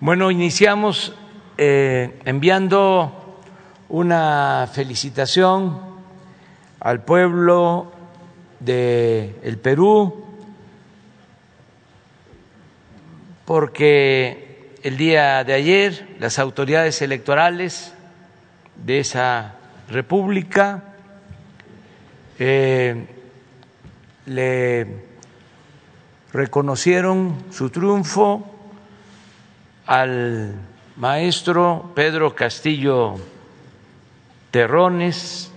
Bueno, iniciamos eh, enviando una felicitación al pueblo de el Perú porque el día de ayer las autoridades electorales de esa república eh, le reconocieron su triunfo al maestro Pedro Castillo Terrones.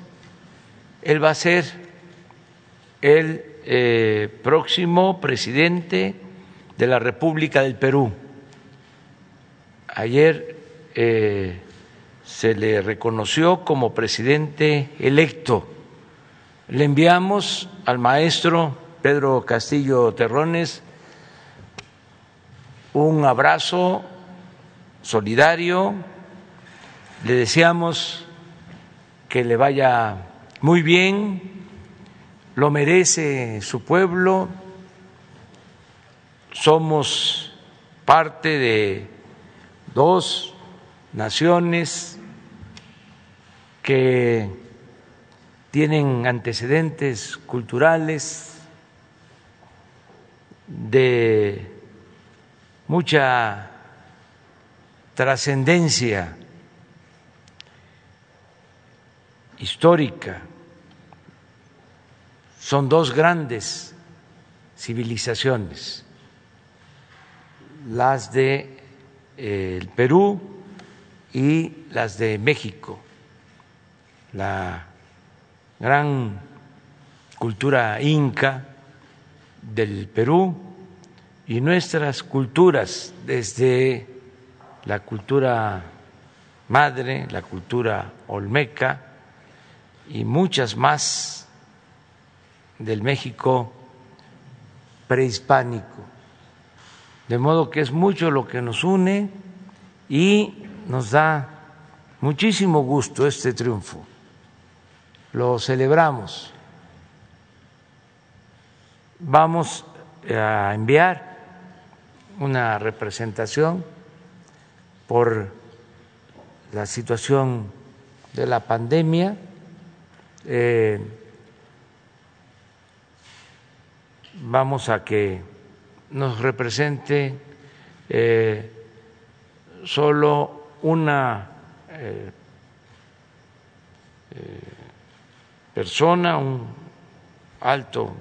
Él va a ser el eh, próximo presidente de la República del Perú. Ayer eh, se le reconoció como presidente electo. Le enviamos al maestro Pedro Castillo Terrones un abrazo solidario, le deseamos que le vaya muy bien, lo merece su pueblo, somos parte de dos naciones que tienen antecedentes culturales de mucha trascendencia histórica. Son dos grandes civilizaciones, las de eh, el Perú y las de México, la gran cultura inca del Perú y nuestras culturas desde la cultura madre, la cultura olmeca y muchas más del México prehispánico. De modo que es mucho lo que nos une y nos da muchísimo gusto este triunfo. Lo celebramos. Vamos a enviar una representación por la situación de la pandemia. Eh, vamos a que nos represente eh, solo una eh, persona, un alto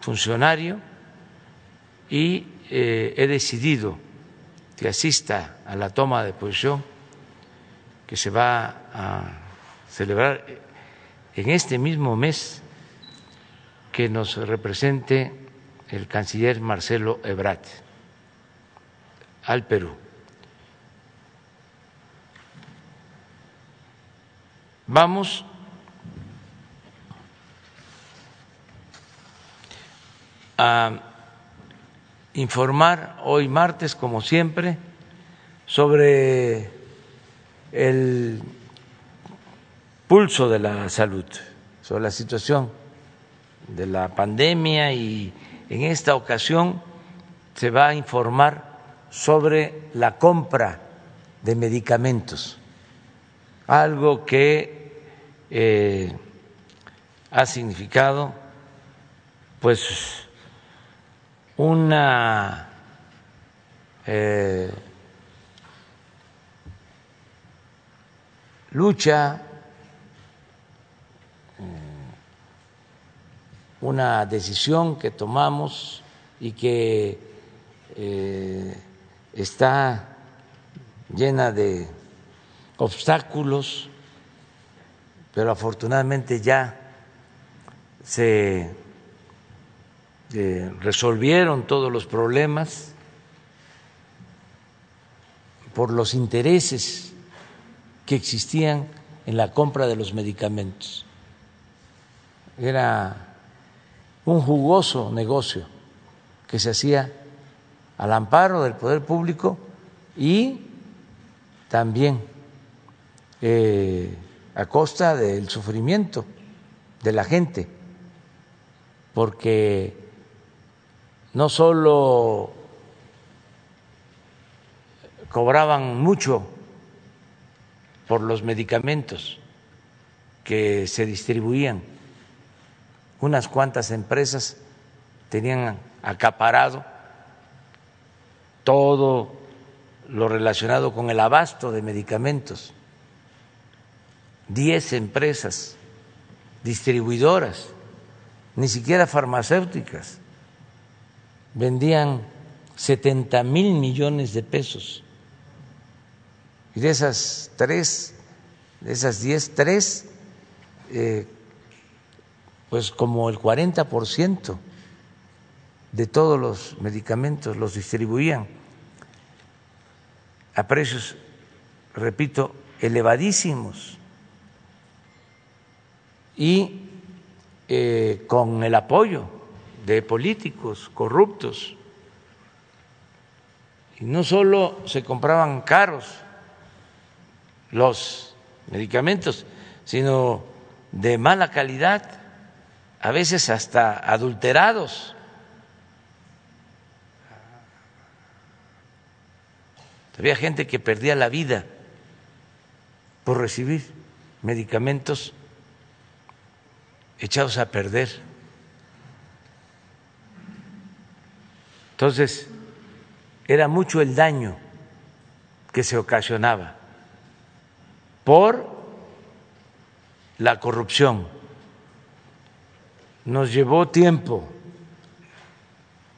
funcionario, y he decidido que asista a la toma de posición que se va a celebrar en este mismo mes que nos represente el canciller Marcelo Ebrat al Perú. Vamos a informar hoy martes, como siempre, sobre el pulso de la salud, sobre la situación de la pandemia y en esta ocasión se va a informar sobre la compra de medicamentos, algo que eh, ha significado pues una eh, lucha, mm, una decisión que tomamos y que eh, está llena de obstáculos, pero afortunadamente ya se resolvieron todos los problemas por los intereses que existían en la compra de los medicamentos. Era un jugoso negocio que se hacía al amparo del poder público y también eh, a costa del sufrimiento de la gente, porque no solo cobraban mucho por los medicamentos que se distribuían. Unas cuantas empresas tenían acaparado todo lo relacionado con el abasto de medicamentos. Diez empresas distribuidoras, ni siquiera farmacéuticas, vendían 70 mil millones de pesos. Y de esas tres, de esas diez, tres, eh, pues como el 40 por ciento de todos los medicamentos los distribuían a precios, repito, elevadísimos y eh, con el apoyo de políticos corruptos. Y no solo se compraban caros los medicamentos, sino de mala calidad, a veces hasta adulterados. Había gente que perdía la vida por recibir medicamentos echados a perder. Entonces, era mucho el daño que se ocasionaba por la corrupción. Nos llevó tiempo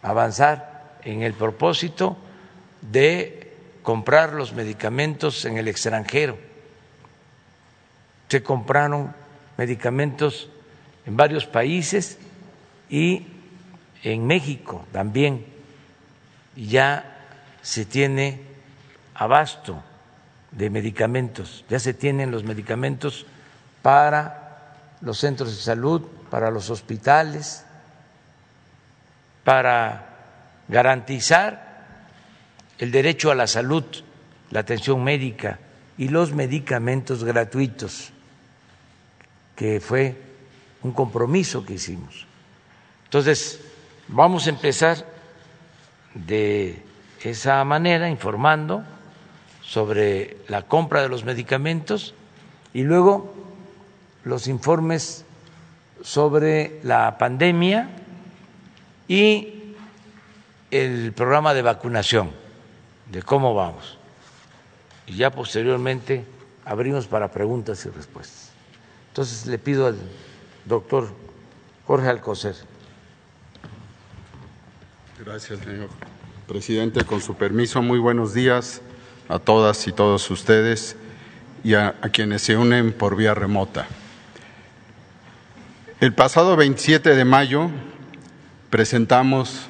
avanzar en el propósito de comprar los medicamentos en el extranjero. Se compraron medicamentos en varios países y en México también. Ya se tiene abasto de medicamentos, ya se tienen los medicamentos para los centros de salud, para los hospitales, para garantizar el derecho a la salud, la atención médica y los medicamentos gratuitos, que fue un compromiso que hicimos. Entonces, vamos a empezar de esa manera, informando sobre la compra de los medicamentos y luego los informes sobre la pandemia y el programa de vacunación, de cómo vamos. Y ya posteriormente abrimos para preguntas y respuestas. Entonces le pido al doctor Jorge Alcocer. Gracias, señor presidente. Con su permiso, muy buenos días a todas y todos ustedes y a, a quienes se unen por vía remota. El pasado 27 de mayo presentamos,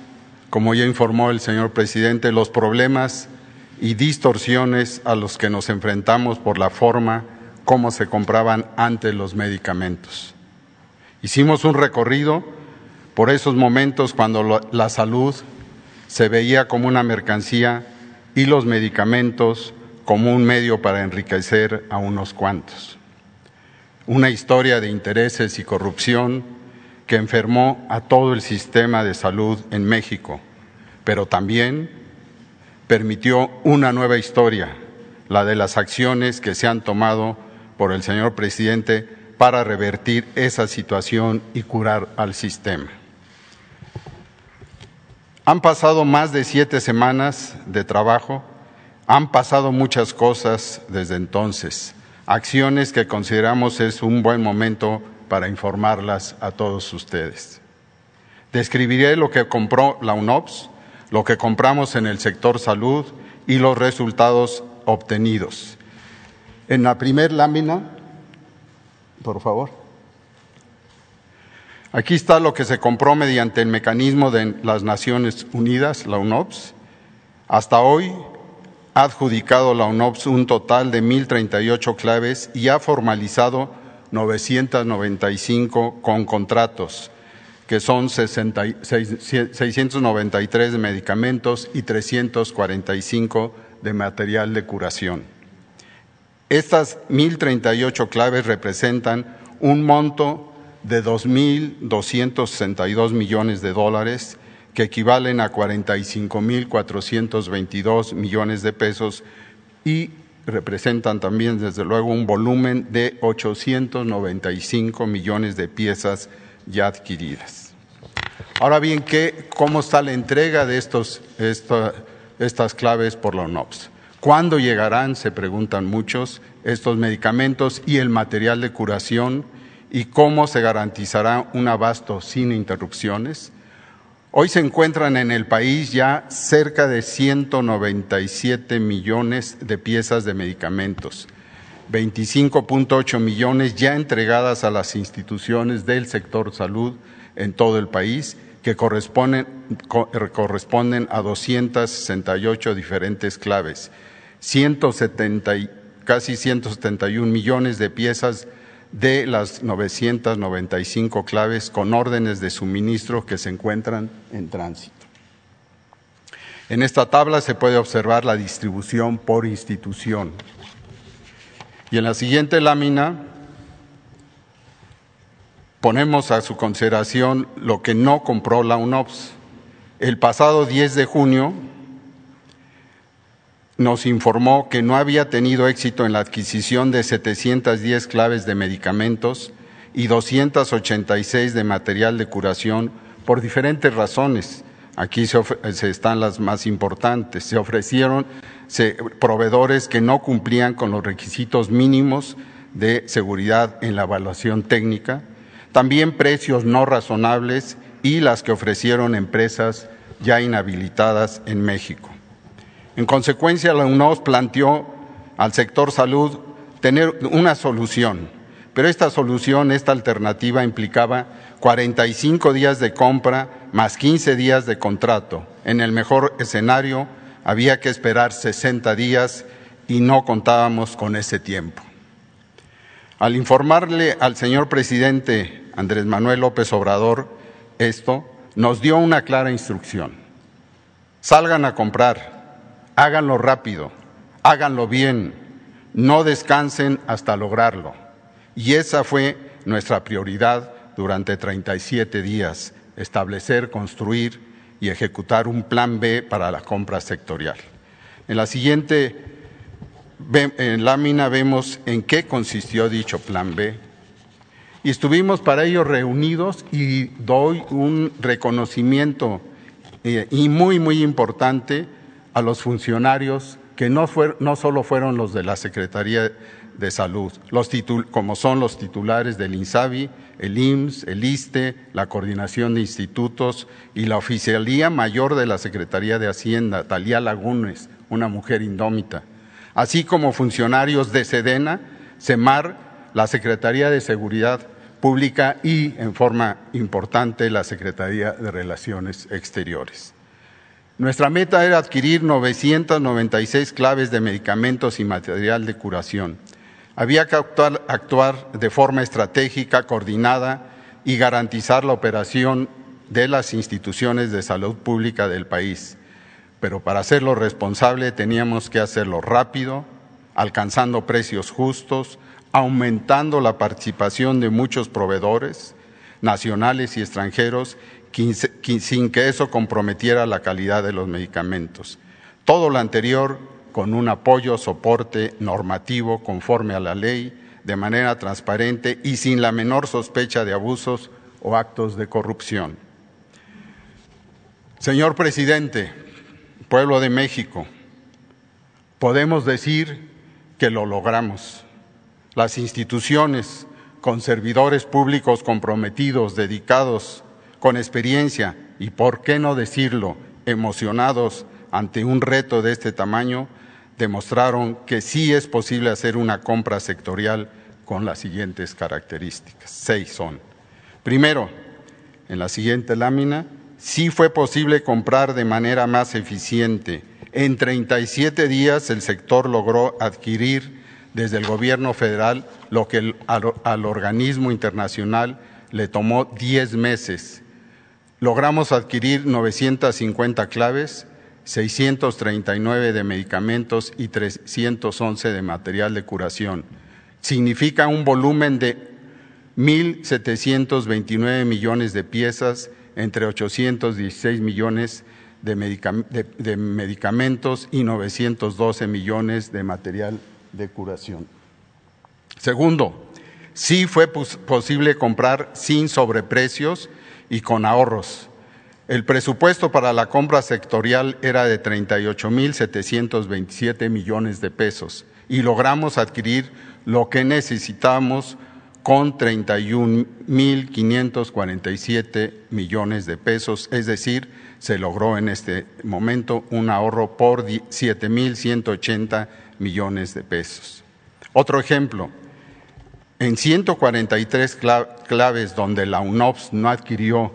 como ya informó el señor presidente, los problemas y distorsiones a los que nos enfrentamos por la forma como se compraban antes los medicamentos. Hicimos un recorrido por esos momentos cuando la salud se veía como una mercancía y los medicamentos como un medio para enriquecer a unos cuantos. Una historia de intereses y corrupción que enfermó a todo el sistema de salud en México, pero también permitió una nueva historia, la de las acciones que se han tomado por el señor presidente para revertir esa situación y curar al sistema. Han pasado más de siete semanas de trabajo, han pasado muchas cosas desde entonces, acciones que consideramos es un buen momento para informarlas a todos ustedes. Describiré lo que compró la UNOPS, lo que compramos en el sector salud y los resultados obtenidos. En la primera lámina por favor. Aquí está lo que se compró mediante el mecanismo de las Naciones Unidas, la UNOPS. Hasta hoy ha adjudicado la UNOPS un total de 1.038 claves y ha formalizado 995 con contratos, que son 693 de medicamentos y 345 de material de curación. Estas 1.038 claves representan un monto de 2.262 millones de dólares que equivalen a 45.422 millones de pesos y representan también, desde luego, un volumen de 895 millones de piezas ya adquiridas. Ahora bien, ¿qué, ¿cómo está la entrega de estos, estas claves por la UNOPS? ¿Cuándo llegarán, se preguntan muchos, estos medicamentos y el material de curación? ¿Y cómo se garantizará un abasto sin interrupciones? Hoy se encuentran en el país ya cerca de 197 millones de piezas de medicamentos, 25.8 millones ya entregadas a las instituciones del sector salud en todo el país, que corresponden, corresponden a 268 diferentes claves, 170, casi 171 millones de piezas de las 995 claves con órdenes de suministro que se encuentran en tránsito. En esta tabla se puede observar la distribución por institución. Y en la siguiente lámina ponemos a su consideración lo que no compró la UNOPS. El pasado 10 de junio nos informó que no había tenido éxito en la adquisición de 710 claves de medicamentos y 286 de material de curación por diferentes razones. Aquí se, están las más importantes. Se ofrecieron proveedores que no cumplían con los requisitos mínimos de seguridad en la evaluación técnica, también precios no razonables y las que ofrecieron empresas ya inhabilitadas en México. En consecuencia, la UNOS planteó al sector salud tener una solución, pero esta solución, esta alternativa implicaba 45 días de compra más 15 días de contrato. En el mejor escenario había que esperar 60 días y no contábamos con ese tiempo. Al informarle al señor presidente Andrés Manuel López Obrador esto, nos dio una clara instrucción. Salgan a comprar, háganlo rápido, háganlo bien, no descansen hasta lograrlo. Y esa fue nuestra prioridad durante 37 días, establecer, construir y ejecutar un plan B para la compra sectorial. En la siguiente lámina vemos en qué consistió dicho plan B. Y estuvimos para ello reunidos y doy un reconocimiento eh, y muy, muy importante a los funcionarios que no, no solo fueron los de la Secretaría de Salud, los como son los titulares del INSABI, el IMSS, el ISTE, la Coordinación de Institutos y la Oficialía Mayor de la Secretaría de Hacienda, Talía Lagunes, una mujer indómita, así como funcionarios de SEDENA, CEMAR, la Secretaría de Seguridad Pública y, en forma importante, la Secretaría de Relaciones Exteriores. Nuestra meta era adquirir 996 claves de medicamentos y material de curación. Había que actuar, de forma estratégica, coordinada y garantizar la operación de las instituciones de salud pública del país. Pero para hacerlo responsable teníamos que hacerlo rápido, alcanzando precios justos, aumentando la participación de muchos proveedores nacionales y extranjeros sin que eso comprometiera la calidad de los medicamentos. Todo lo anterior con un apoyo, soporte normativo conforme a la ley, de manera transparente y sin la menor sospecha de abusos o actos de corrupción. Señor presidente, pueblo de México, podemos decir que lo logramos. Las instituciones con servidores públicos comprometidos, dedicados con experiencia y, por qué no decirlo, emocionados ante un reto de este tamaño, demostraron que sí es posible hacer una compra sectorial con las siguientes características. Seis son. Primero, en la siguiente lámina, sí fue posible comprar de manera más eficiente. En 37 días el sector logró adquirir desde el gobierno federal lo que al, organismo internacional le tomó 10 meses logramos adquirir 950 claves, 639 de medicamentos y 311 de material de curación. Significa un volumen de 1.729 millones de piezas entre 816 millones de, medicamentos y 912 millones de material de curación. Segundo, sí fue posible comprar sin sobreprecios y con ahorros. El presupuesto para la compra sectorial era de 38.727 millones de pesos y logramos adquirir lo que necesitamos con 31.547 millones de pesos, es decir, se logró en este momento un ahorro por 7.180 millones de pesos. Otro ejemplo, en 143 claves donde la UNOPS no adquirió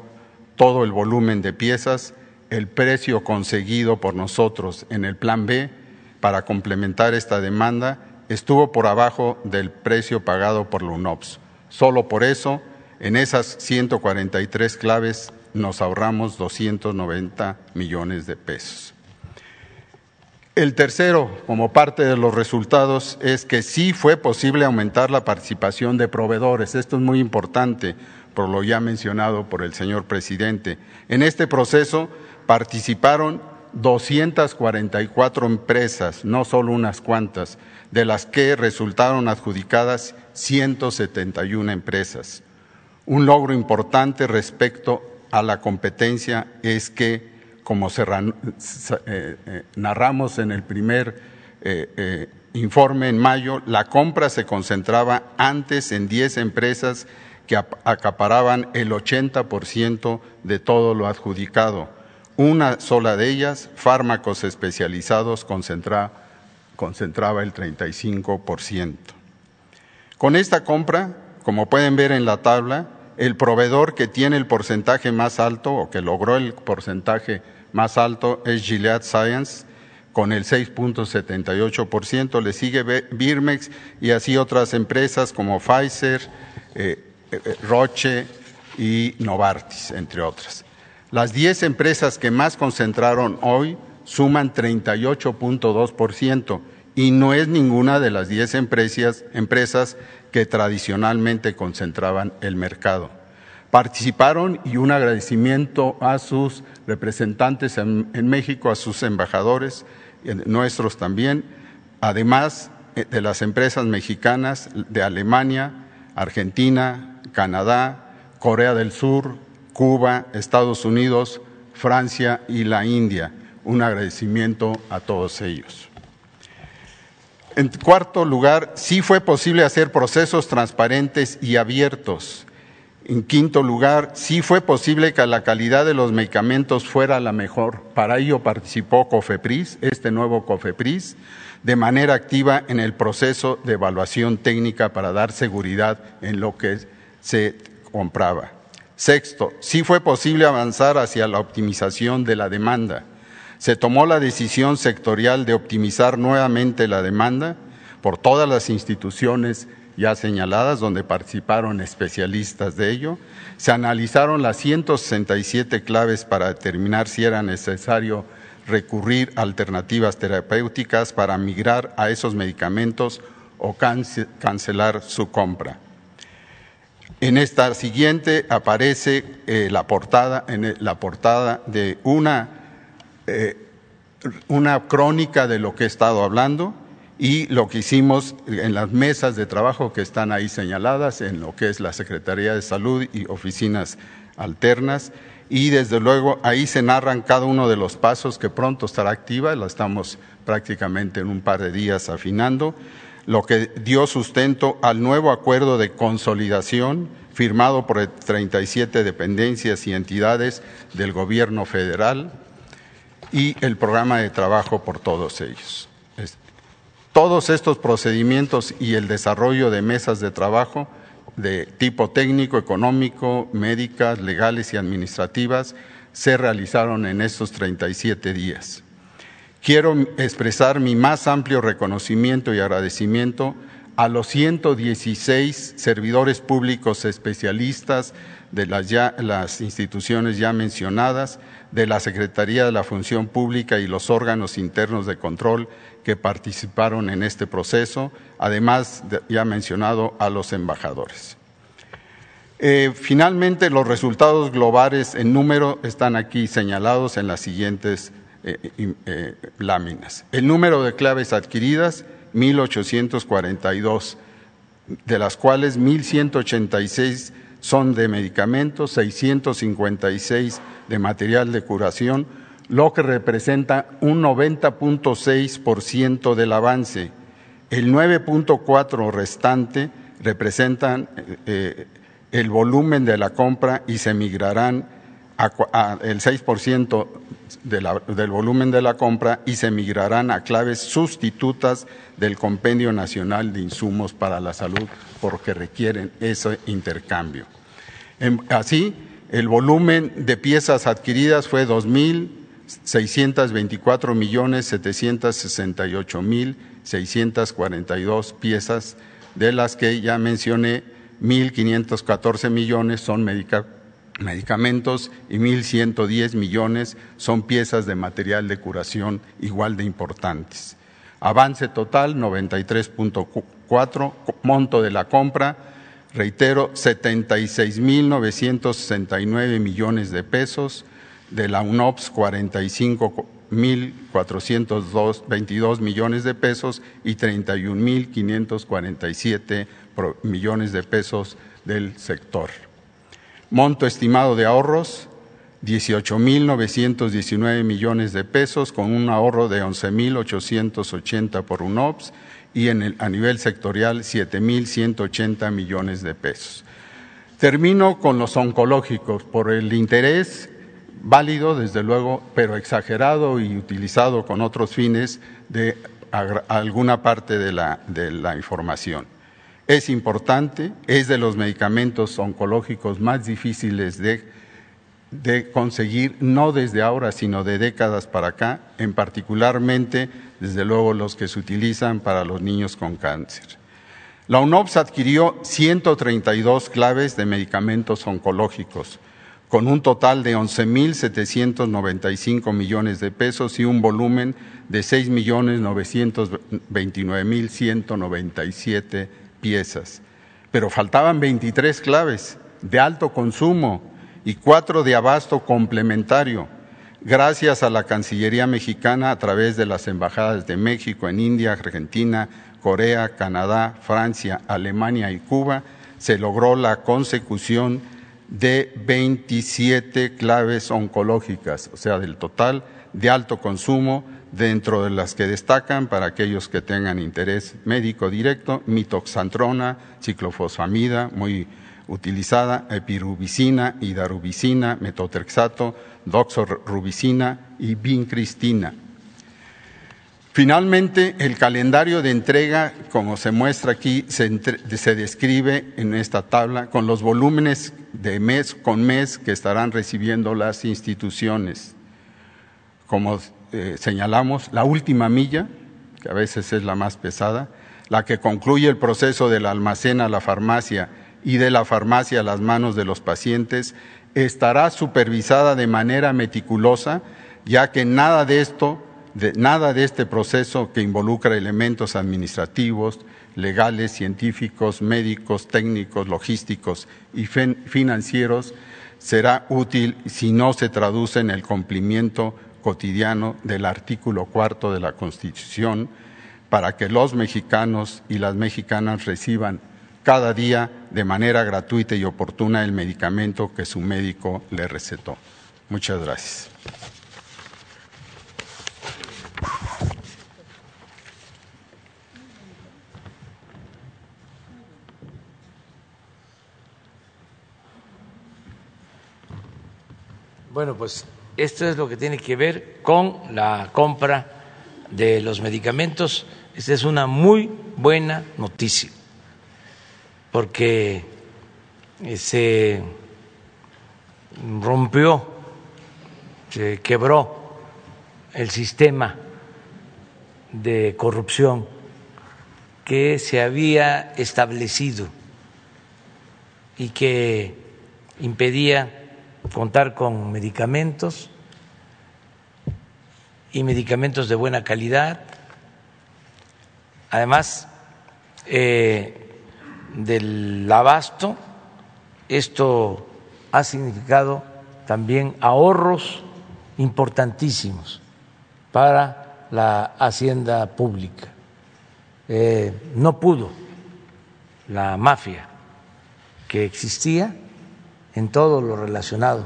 todo el volumen de piezas, el precio conseguido por nosotros en el Plan B para complementar esta demanda estuvo por abajo del precio pagado por la UNOPS. Solo por eso, en esas 143 claves nos ahorramos 290 millones de pesos. El tercero, como parte de los resultados, es que sí fue posible aumentar la participación de proveedores. Esto es muy importante, por lo ya mencionado por el señor presidente. En este proceso participaron 244 empresas, no solo unas cuantas, de las que resultaron adjudicadas 171 empresas. Un logro importante respecto a la competencia es que como eh, eh, narramos en el primer eh, informe en mayo, la compra se concentraba antes en 10 empresas que acaparaban el 80% de todo lo adjudicado. Una sola de ellas, fármacos especializados, concentraba el 35%. Con esta compra, como pueden ver en la tabla, el proveedor que tiene el porcentaje más alto o que logró el porcentaje más alto es Gilead Science con el 6.78%, le sigue Birmex y así otras empresas como Pfizer, eh, eh, Roche y Novartis, entre otras. Las 10 empresas que más concentraron hoy suman 38.2% y no es ninguna de las 10 empresas, empresas que tradicionalmente concentraban el mercado participaron y un agradecimiento a sus representantes en, México, a sus embajadores, nuestros también, además eh, de las empresas mexicanas de Alemania, Argentina, Canadá, Corea del Sur, Cuba, Estados Unidos, Francia y la India. Un agradecimiento a todos ellos. En cuarto lugar, sí fue posible hacer procesos transparentes y abiertos en quinto lugar, sí fue posible que la calidad de los medicamentos fuera la mejor. Para ello participó COFEPRIS, este nuevo COFEPRIS, de manera activa en el proceso de evaluación técnica para dar seguridad en lo que se compraba. Sexto, sí fue posible avanzar hacia la optimización de la demanda. Se tomó la decisión sectorial de optimizar nuevamente la demanda por todas las instituciones ya señaladas, donde participaron especialistas de ello. Se analizaron las 167 claves para determinar si era necesario recurrir a alternativas terapéuticas para migrar a esos medicamentos o cancelar su compra. En esta siguiente aparece eh, la, portada, en la portada de una, eh, una crónica de lo que he estado hablando y lo que hicimos en las mesas de trabajo que están ahí señaladas, en lo que es la Secretaría de Salud y oficinas alternas. Y desde luego ahí se narran cada uno de los pasos que pronto estará activa, la estamos prácticamente en un par de días afinando, lo que dio sustento al nuevo acuerdo de consolidación firmado por 37 dependencias y entidades del gobierno federal y el programa de trabajo por todos ellos. Todos estos procedimientos y el desarrollo de mesas de trabajo de tipo técnico, económico, médicas, legales y administrativas se realizaron en estos 37 días. Quiero expresar mi más amplio reconocimiento y agradecimiento a los 116 servidores públicos especialistas de las, las, instituciones ya mencionadas, de la Secretaría de la Función Pública y los órganos internos de control que participaron en este proceso, además, ya mencionado, a los embajadores. Eh, finalmente, los resultados globales en número están aquí señalados en las siguientes eh, eh, láminas. El número de claves adquiridas, 1.842, de las cuales 1.186 son de medicamentos, 656 de material de curación, lo que representa un 90.6% del avance. El 9.4 restante representan el volumen de la compra y se migrarán a, el 6% del volumen de la compra y se migrarán a claves sustitutas del Compendio Nacional de Insumos para la Salud porque requieren ese intercambio. Así, el volumen de piezas adquiridas fue 2.624 millones 768 mil 642 piezas, de las que ya mencioné 1.514 millones son medicamentos y 1.110 millones son piezas de material de curación igual de importantes. Avance total 93.4, monto de la compra, reitero, 76.969 millones de pesos, de la UNOPS 45.422 millones de pesos y 31.547 millones de pesos del sector. Monto estimado de ahorros, 18.919 millones de pesos, con un ahorro de 11.880 por UNOPS y a nivel sectorial 7.180 millones de pesos. Termino con los oncológicos por el interés válido, desde luego, pero exagerado y utilizado con otros fines de alguna parte de la, de información es importante, es de los medicamentos oncológicos más difíciles de, conseguir, no desde ahora, sino de décadas para acá, en particularmente, desde luego, los que se utilizan para los niños con cáncer. La UNOPS adquirió 132 claves de medicamentos oncológicos, con un total de 11.795 millones de pesos y un volumen de 6.929.197 piezas, pero faltaban 23 claves de alto consumo y cuatro de abasto complementario, gracias a la Cancillería mexicana a través de las embajadas de México en India, Argentina, Corea, Canadá, Francia, Alemania y Cuba, se logró la consecución de 27 claves oncológicas, o sea, del total de alto consumo dentro de las que destacan para aquellos que tengan interés médico directo, mitoxantrona, ciclofosfamida, muy utilizada, epirubicina, hidarubicina, metotrexato, doxorubicina y vincristina. Finalmente, el calendario de entrega, como se muestra aquí, se, describe en esta tabla con los volúmenes de mes con mes que estarán recibiendo las instituciones. Como eh, señalamos, la última milla, que a veces es la más pesada, la que concluye el proceso del almacén a la farmacia y de la farmacia a las manos de los pacientes, estará supervisada de manera meticulosa, ya que nada de esto, nada de este proceso que involucra elementos administrativos, legales, científicos, médicos, técnicos, logísticos y financieros será útil si no se traduce en el cumplimiento cotidiano del artículo cuarto de la Constitución para que los mexicanos y las mexicanas reciban cada día de manera gratuita y oportuna el medicamento que su médico le recetó. Muchas gracias. Bueno, pues esto es lo que tiene que ver con la compra de los medicamentos. Esta es una muy buena noticia, porque eh, se rompió, se quebró el sistema de corrupción que se había establecido y que impedía contar con medicamentos y medicamentos de buena calidad, además eh, del abasto esto ha significado también ahorros importantísimos para la hacienda pública. Eh, no pudo la mafia que existía en todo lo relacionado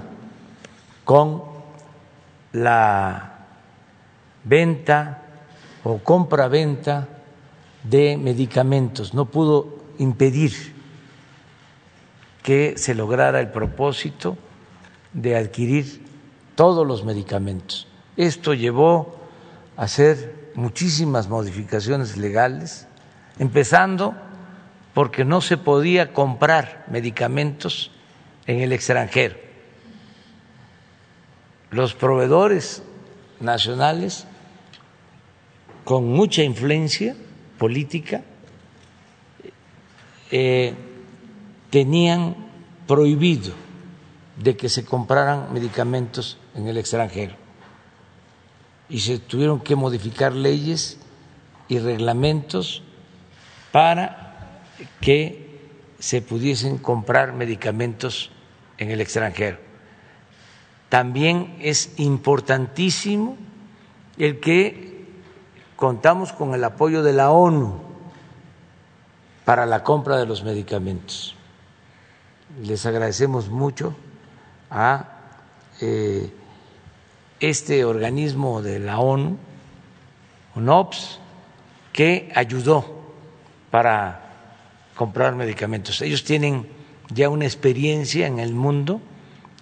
con la venta o compra-venta de medicamentos, no pudo impedir que se lograra el propósito de adquirir todos los medicamentos. Esto llevó a hacer muchísimas modificaciones legales, empezando porque no se podía comprar medicamentos en el extranjero. Los proveedores nacionales con mucha influencia política eh, tenían prohibido de que se compraran medicamentos en el extranjero y se tuvieron que modificar leyes y reglamentos para que se pudiesen comprar medicamentos en el extranjero. También es importantísimo el que contamos con el apoyo de la ONU para la compra de los medicamentos. Les agradecemos mucho a eh, este organismo de la ONU, UNOPS, que ayudó para comprar medicamentos. Ellos tienen ya una experiencia en el mundo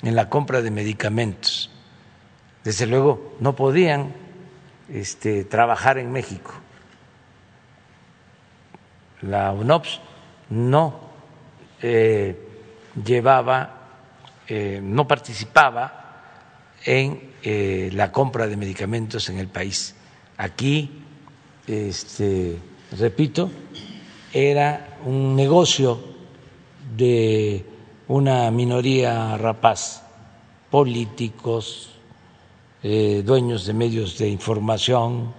en la compra de medicamentos. Desde luego no podían este, trabajar en México. La UNOPS no eh, llevaba eh, no participaba en eh, la compra de medicamentos en el país. Aquí, este, repito, era un negocio de una minoría rapaz, políticos, eh, dueños de medios de información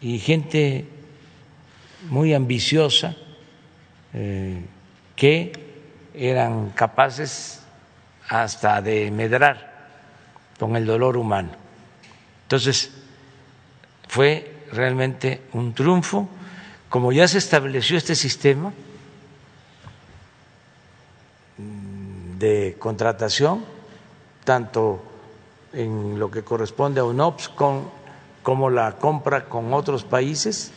y gente muy ambiciosa que eran capaces hasta de medrar con el dolor humano. Entonces, fue realmente un triunfo. Como ya se estableció este sistema de contratación, tanto en lo que corresponde a UNOPS como la compra con otros países,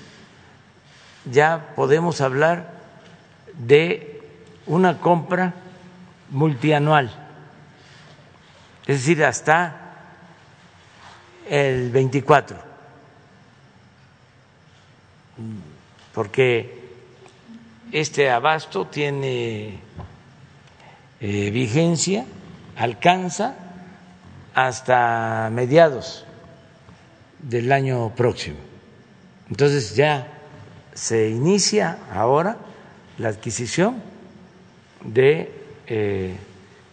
ya podemos hablar de una compra multianual. Es decir, hasta el 24, porque este abasto tiene eh, vigencia, alcanza hasta mediados del año próximo. Entonces ya se inicia ahora la adquisición de eh,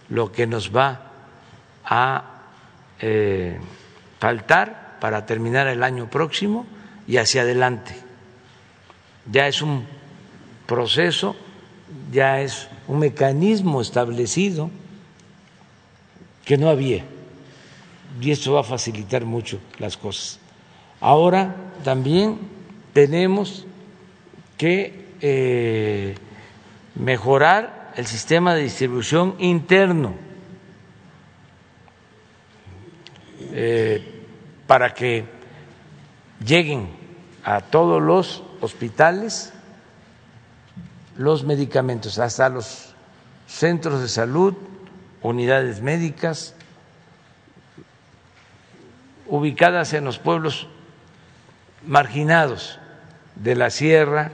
lo que nos va a eh, faltar para terminar el año próximo y hacia adelante. Ya es un proceso, ya es un mecanismo establecido que no había y esto va a facilitar mucho las cosas. Ahora también tenemos que eh, mejorar el sistema de distribución interno Eh, para que lleguen a todos los hospitales los medicamentos, hasta los centros de salud, unidades médicas, ubicadas en los pueblos marginados de la sierra,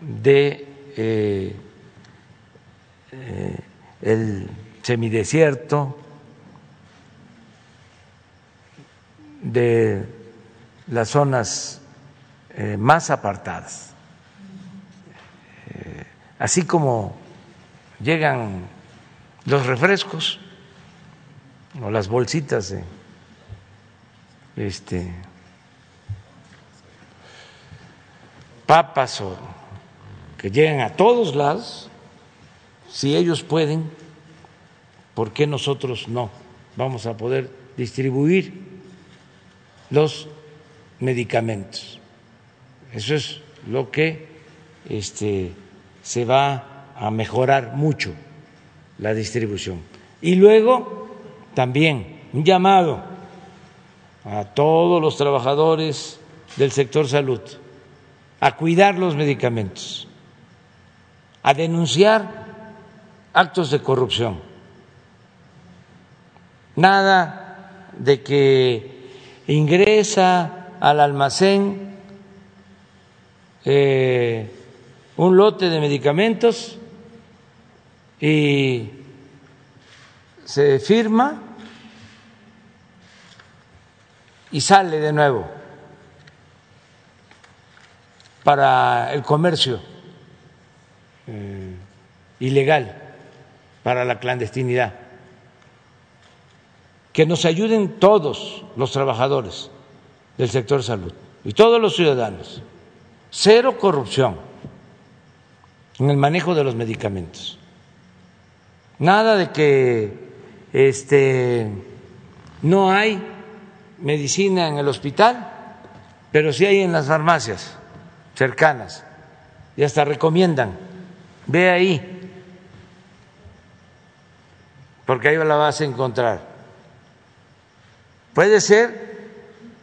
de eh, eh, el semidesierto, de las zonas eh, más apartadas. Eh, así como llegan los refrescos o las bolsitas de este papas o que llegan a todos lados, si ellos pueden, ¿por qué nosotros no vamos a poder distribuir los medicamentos? Eso es lo que este, se va a mejorar mucho la distribución. Y luego también un llamado a todos los trabajadores del sector salud a cuidar los medicamentos, a denunciar actos de corrupción. Nada de que ingresa al almacén eh, un lote de medicamentos y se firma y sale de nuevo para el comercio eh, ilegal, para la clandestinidad. Que nos ayuden todos los trabajadores del sector salud y todos los ciudadanos. Cero corrupción en el manejo de los medicamentos. Nada de que este no hay medicina en el hospital, pero sí hay en las farmacias cercanas y hasta recomiendan, ve ahí, porque ahí la vas a encontrar. Puede ser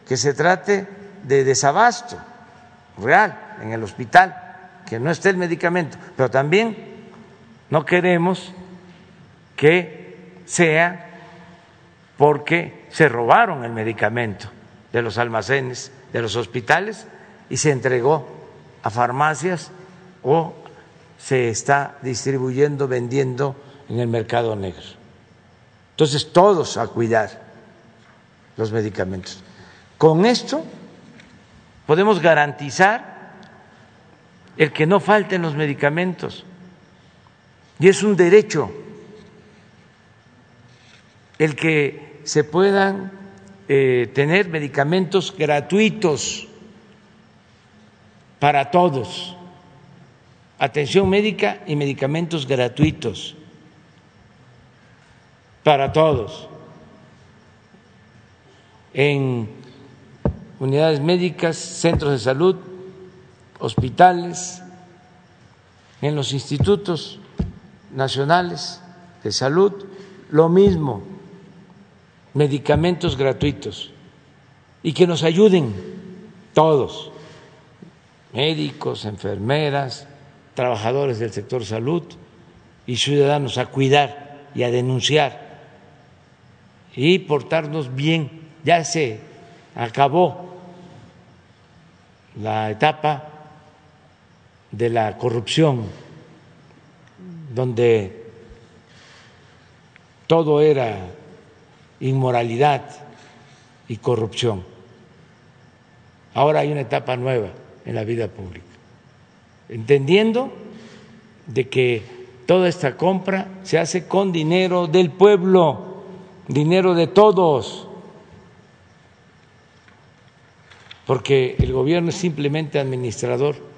que se trate de desabasto real en el hospital, que no esté el medicamento, pero también no queremos que sea porque se robaron el medicamento de los almacenes, de los hospitales y se entregó a farmacias o se está distribuyendo, vendiendo en el mercado negro. Entonces, todos a cuidar los medicamentos. Con esto podemos garantizar el que no falten los medicamentos. Y es un derecho el que se puedan eh, tener medicamentos gratuitos para todos, atención médica y medicamentos gratuitos para todos, en unidades médicas, centros de salud, hospitales, en los institutos nacionales de salud, lo mismo, medicamentos gratuitos y que nos ayuden todos médicos, enfermeras, trabajadores del sector salud y ciudadanos a cuidar y a denunciar y portarnos bien. Ya se acabó la etapa de la corrupción, donde todo era inmoralidad y corrupción. Ahora hay una etapa nueva en la vida pública, entendiendo de que toda esta compra se hace con dinero del pueblo, dinero de todos, porque el gobierno es simplemente administrador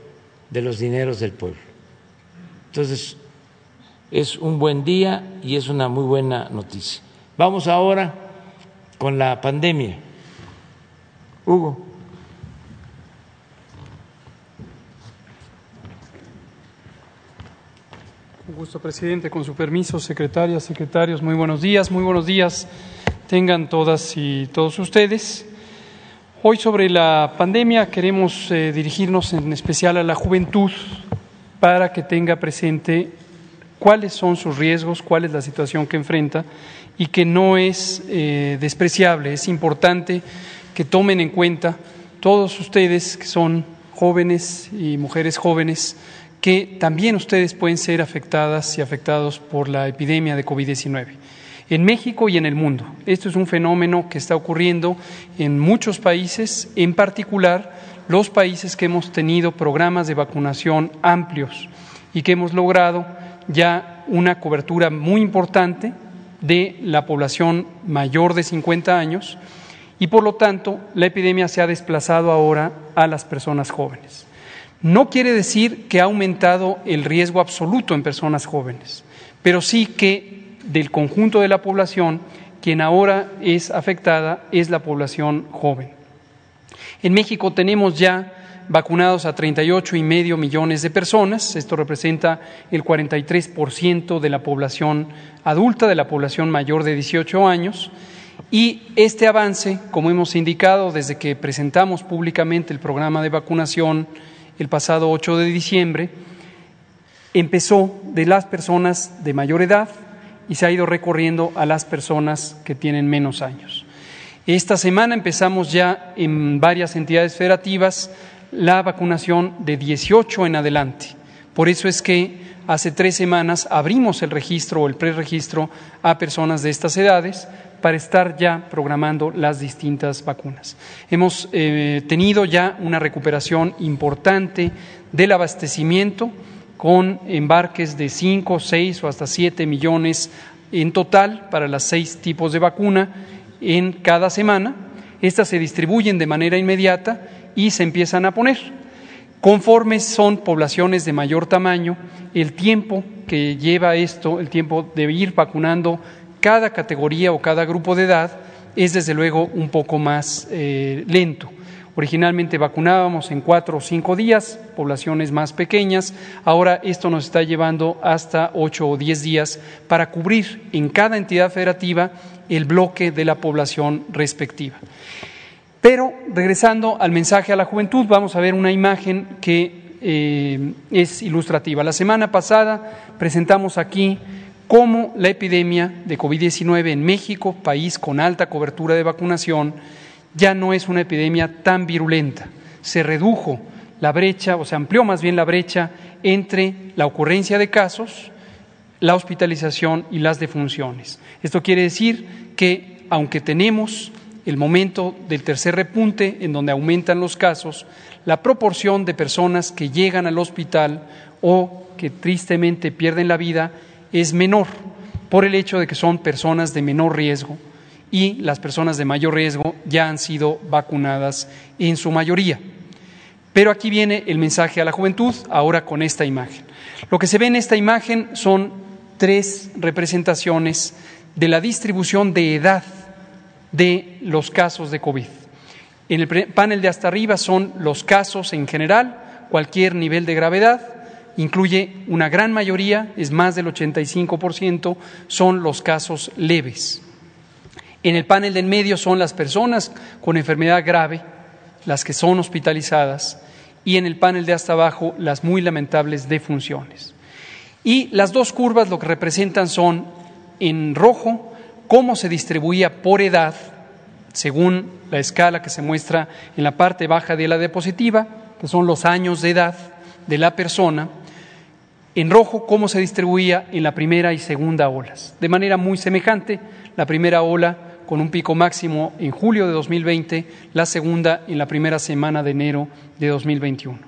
de los dineros del pueblo. Entonces, es un buen día y es una muy buena noticia. Vamos ahora con la pandemia. Hugo. Un gusto, presidente. Con su permiso, secretarias, secretarios, muy buenos días. Muy buenos días tengan todas y todos ustedes. Hoy sobre la pandemia queremos eh, dirigirnos en especial a la juventud para que tenga presente cuáles son sus riesgos, cuál es la situación que enfrenta y que no es eh, despreciable, es importante que tomen en cuenta todos ustedes que son jóvenes y mujeres jóvenes que también ustedes pueden ser afectadas y afectados por la epidemia de COVID-19 en México y en el mundo. Esto es un fenómeno que está ocurriendo en muchos países, en particular los países que hemos tenido programas de vacunación amplios y que hemos logrado ya una cobertura muy importante de la población mayor de 50 años y por lo tanto la epidemia se ha desplazado ahora a las personas jóvenes. No quiere decir que ha aumentado el riesgo absoluto en personas jóvenes, pero sí que del conjunto de la población, quien ahora es afectada es la población joven. En México tenemos ya vacunados a 38 y medio millones de personas. Esto representa el 43% de la población adulta, de la población mayor de 18 años. Y este avance, como hemos indicado desde que presentamos públicamente el programa de vacunación el pasado 8 de diciembre, empezó de las personas de mayor edad y se ha ido recorriendo a las personas que tienen menos años. Esta semana empezamos ya en varias entidades federativas la vacunación de 18 en adelante. Por eso es que hace tres semanas abrimos el registro o el preregistro a personas de estas edades para estar ya programando las distintas vacunas. Hemos eh, tenido ya una recuperación importante del abastecimiento con embarques de 5, 6 o hasta 7 millones en total para las seis tipos de vacuna en cada semana. Estas se distribuyen de manera inmediata y se empiezan a poner. Conforme son poblaciones de mayor tamaño, el tiempo que lleva esto, el tiempo de ir vacunando cada categoría o cada grupo de edad, es desde luego un poco más eh, lento. Originalmente vacunábamos en cuatro o cinco días, poblaciones más pequeñas. Ahora esto nos está llevando hasta ocho o diez días para cubrir en cada entidad federativa el bloque de la población respectiva. Pero regresando al mensaje a la juventud, vamos a ver una imagen que eh, es ilustrativa. La semana pasada presentamos aquí cómo la epidemia de COVID-19 en México, país con alta cobertura de vacunación, ya no es una epidemia tan virulenta. Se redujo la brecha, o se amplió más bien la brecha entre la ocurrencia de casos, la hospitalización y las defunciones. Esto quiere decir que, aunque tenemos el momento del tercer repunte, en donde aumentan los casos, la proporción de personas que llegan al hospital o que tristemente pierden la vida es menor por el hecho de que son personas de menor riesgo y las personas de mayor riesgo ya han sido vacunadas en su mayoría. Pero aquí viene el mensaje a la juventud, ahora con esta imagen. Lo que se ve en esta imagen son tres representaciones de la distribución de edad de los casos de COVID. En el panel de hasta arriba son los casos en general, cualquier nivel de gravedad, incluye una gran mayoría, es más del 85%, son los casos leves. En el panel de en medio son las personas con enfermedad grave, las que son hospitalizadas, y en el panel de hasta abajo las muy lamentables defunciones. Y las dos curvas lo que representan son en rojo cómo se distribuía por edad, según la escala que se muestra en la parte baja de la diapositiva, que son los años de edad de la persona, en rojo cómo se distribuía en la primera y segunda olas. De manera muy semejante, la primera ola con un pico máximo en julio de 2020, la segunda en la primera semana de enero de 2021.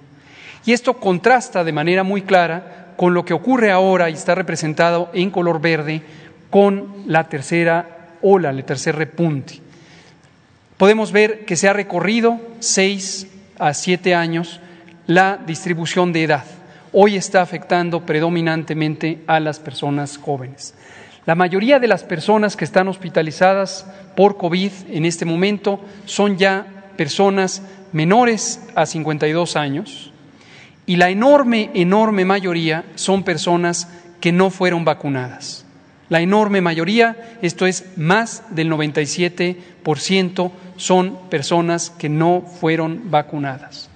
Y esto contrasta de manera muy clara con lo que ocurre ahora y está representado en color verde con la tercera ola, el tercer repunte. Podemos ver que se ha recorrido seis a siete años la distribución de edad. Hoy está afectando predominantemente a las personas jóvenes. La mayoría de las personas que están hospitalizadas por COVID en este momento son ya personas menores a 52 años y la enorme, enorme mayoría son personas que no fueron vacunadas. La enorme mayoría, esto es más del 97%, son personas que no fueron vacunadas.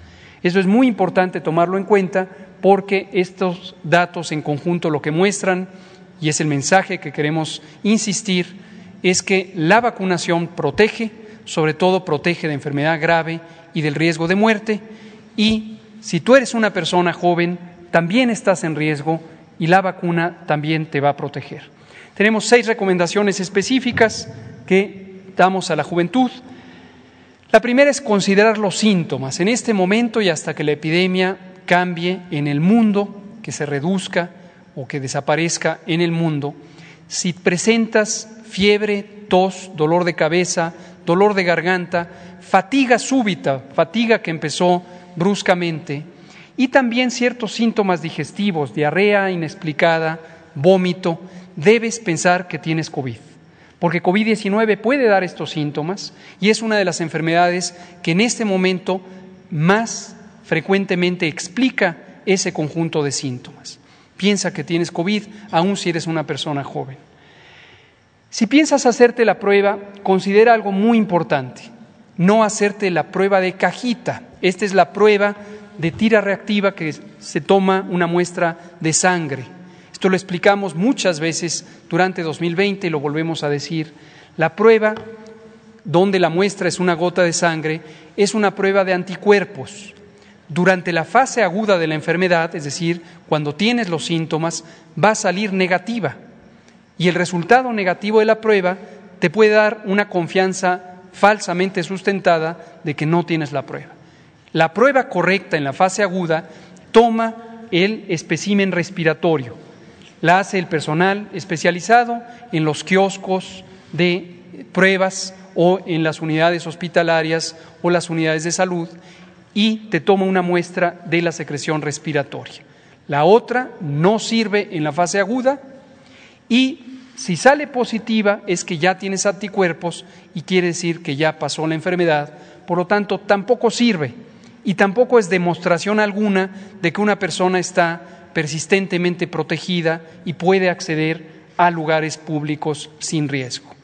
Eso es muy importante tomarlo en cuenta porque estos datos en conjunto lo que muestran, y es el mensaje que queremos insistir, es que la vacunación protege, sobre todo protege de enfermedad grave y del riesgo de muerte, y si tú eres una persona joven, también estás en riesgo y la vacuna también te va a proteger. Tenemos seis recomendaciones específicas que damos a la juventud. La primera es considerar los síntomas en este momento y hasta que la epidemia cambie en el mundo, que se reduzca o que desaparezca en el mundo. Si presentas fiebre, tos, dolor de cabeza, dolor de garganta, fatiga súbita, fatiga que empezó bruscamente, y también ciertos síntomas digestivos, diarrea inexplicada, vómito, debes pensar que tienes COVID. Porque COVID-19 puede dar estos síntomas y es una de las enfermedades que en este momento más frecuentemente explica ese conjunto de síntomas. Piensa que tienes COVID, aun si eres una persona joven. Si piensas hacerte la prueba, considera algo muy importante, no hacerte la prueba de cajita. Esta es la prueba de tira reactiva que se toma una muestra de sangre. Esto lo explicamos muchas veces durante 2020 y lo volvemos a decir. La prueba donde la muestra es una gota de sangre es una prueba de anticuerpos. Durante la fase aguda de la enfermedad, es decir, cuando tienes los síntomas, va a salir negativa y el resultado negativo de la prueba te puede dar una confianza falsamente sustentada de que no tienes la prueba. La prueba correcta en la fase aguda toma el espécimen respiratorio. La hace el personal especializado en los kioscos de pruebas o en las unidades hospitalarias o las unidades de salud y te toma una muestra de la secreción respiratoria. La otra no sirve en la fase aguda y si sale positiva es que ya tienes anticuerpos y quiere decir que ya pasó la enfermedad, por lo tanto tampoco sirve y tampoco es demostración alguna de que una persona está persistentemente protegida y puede acceder a lugares públicos sin riesgo.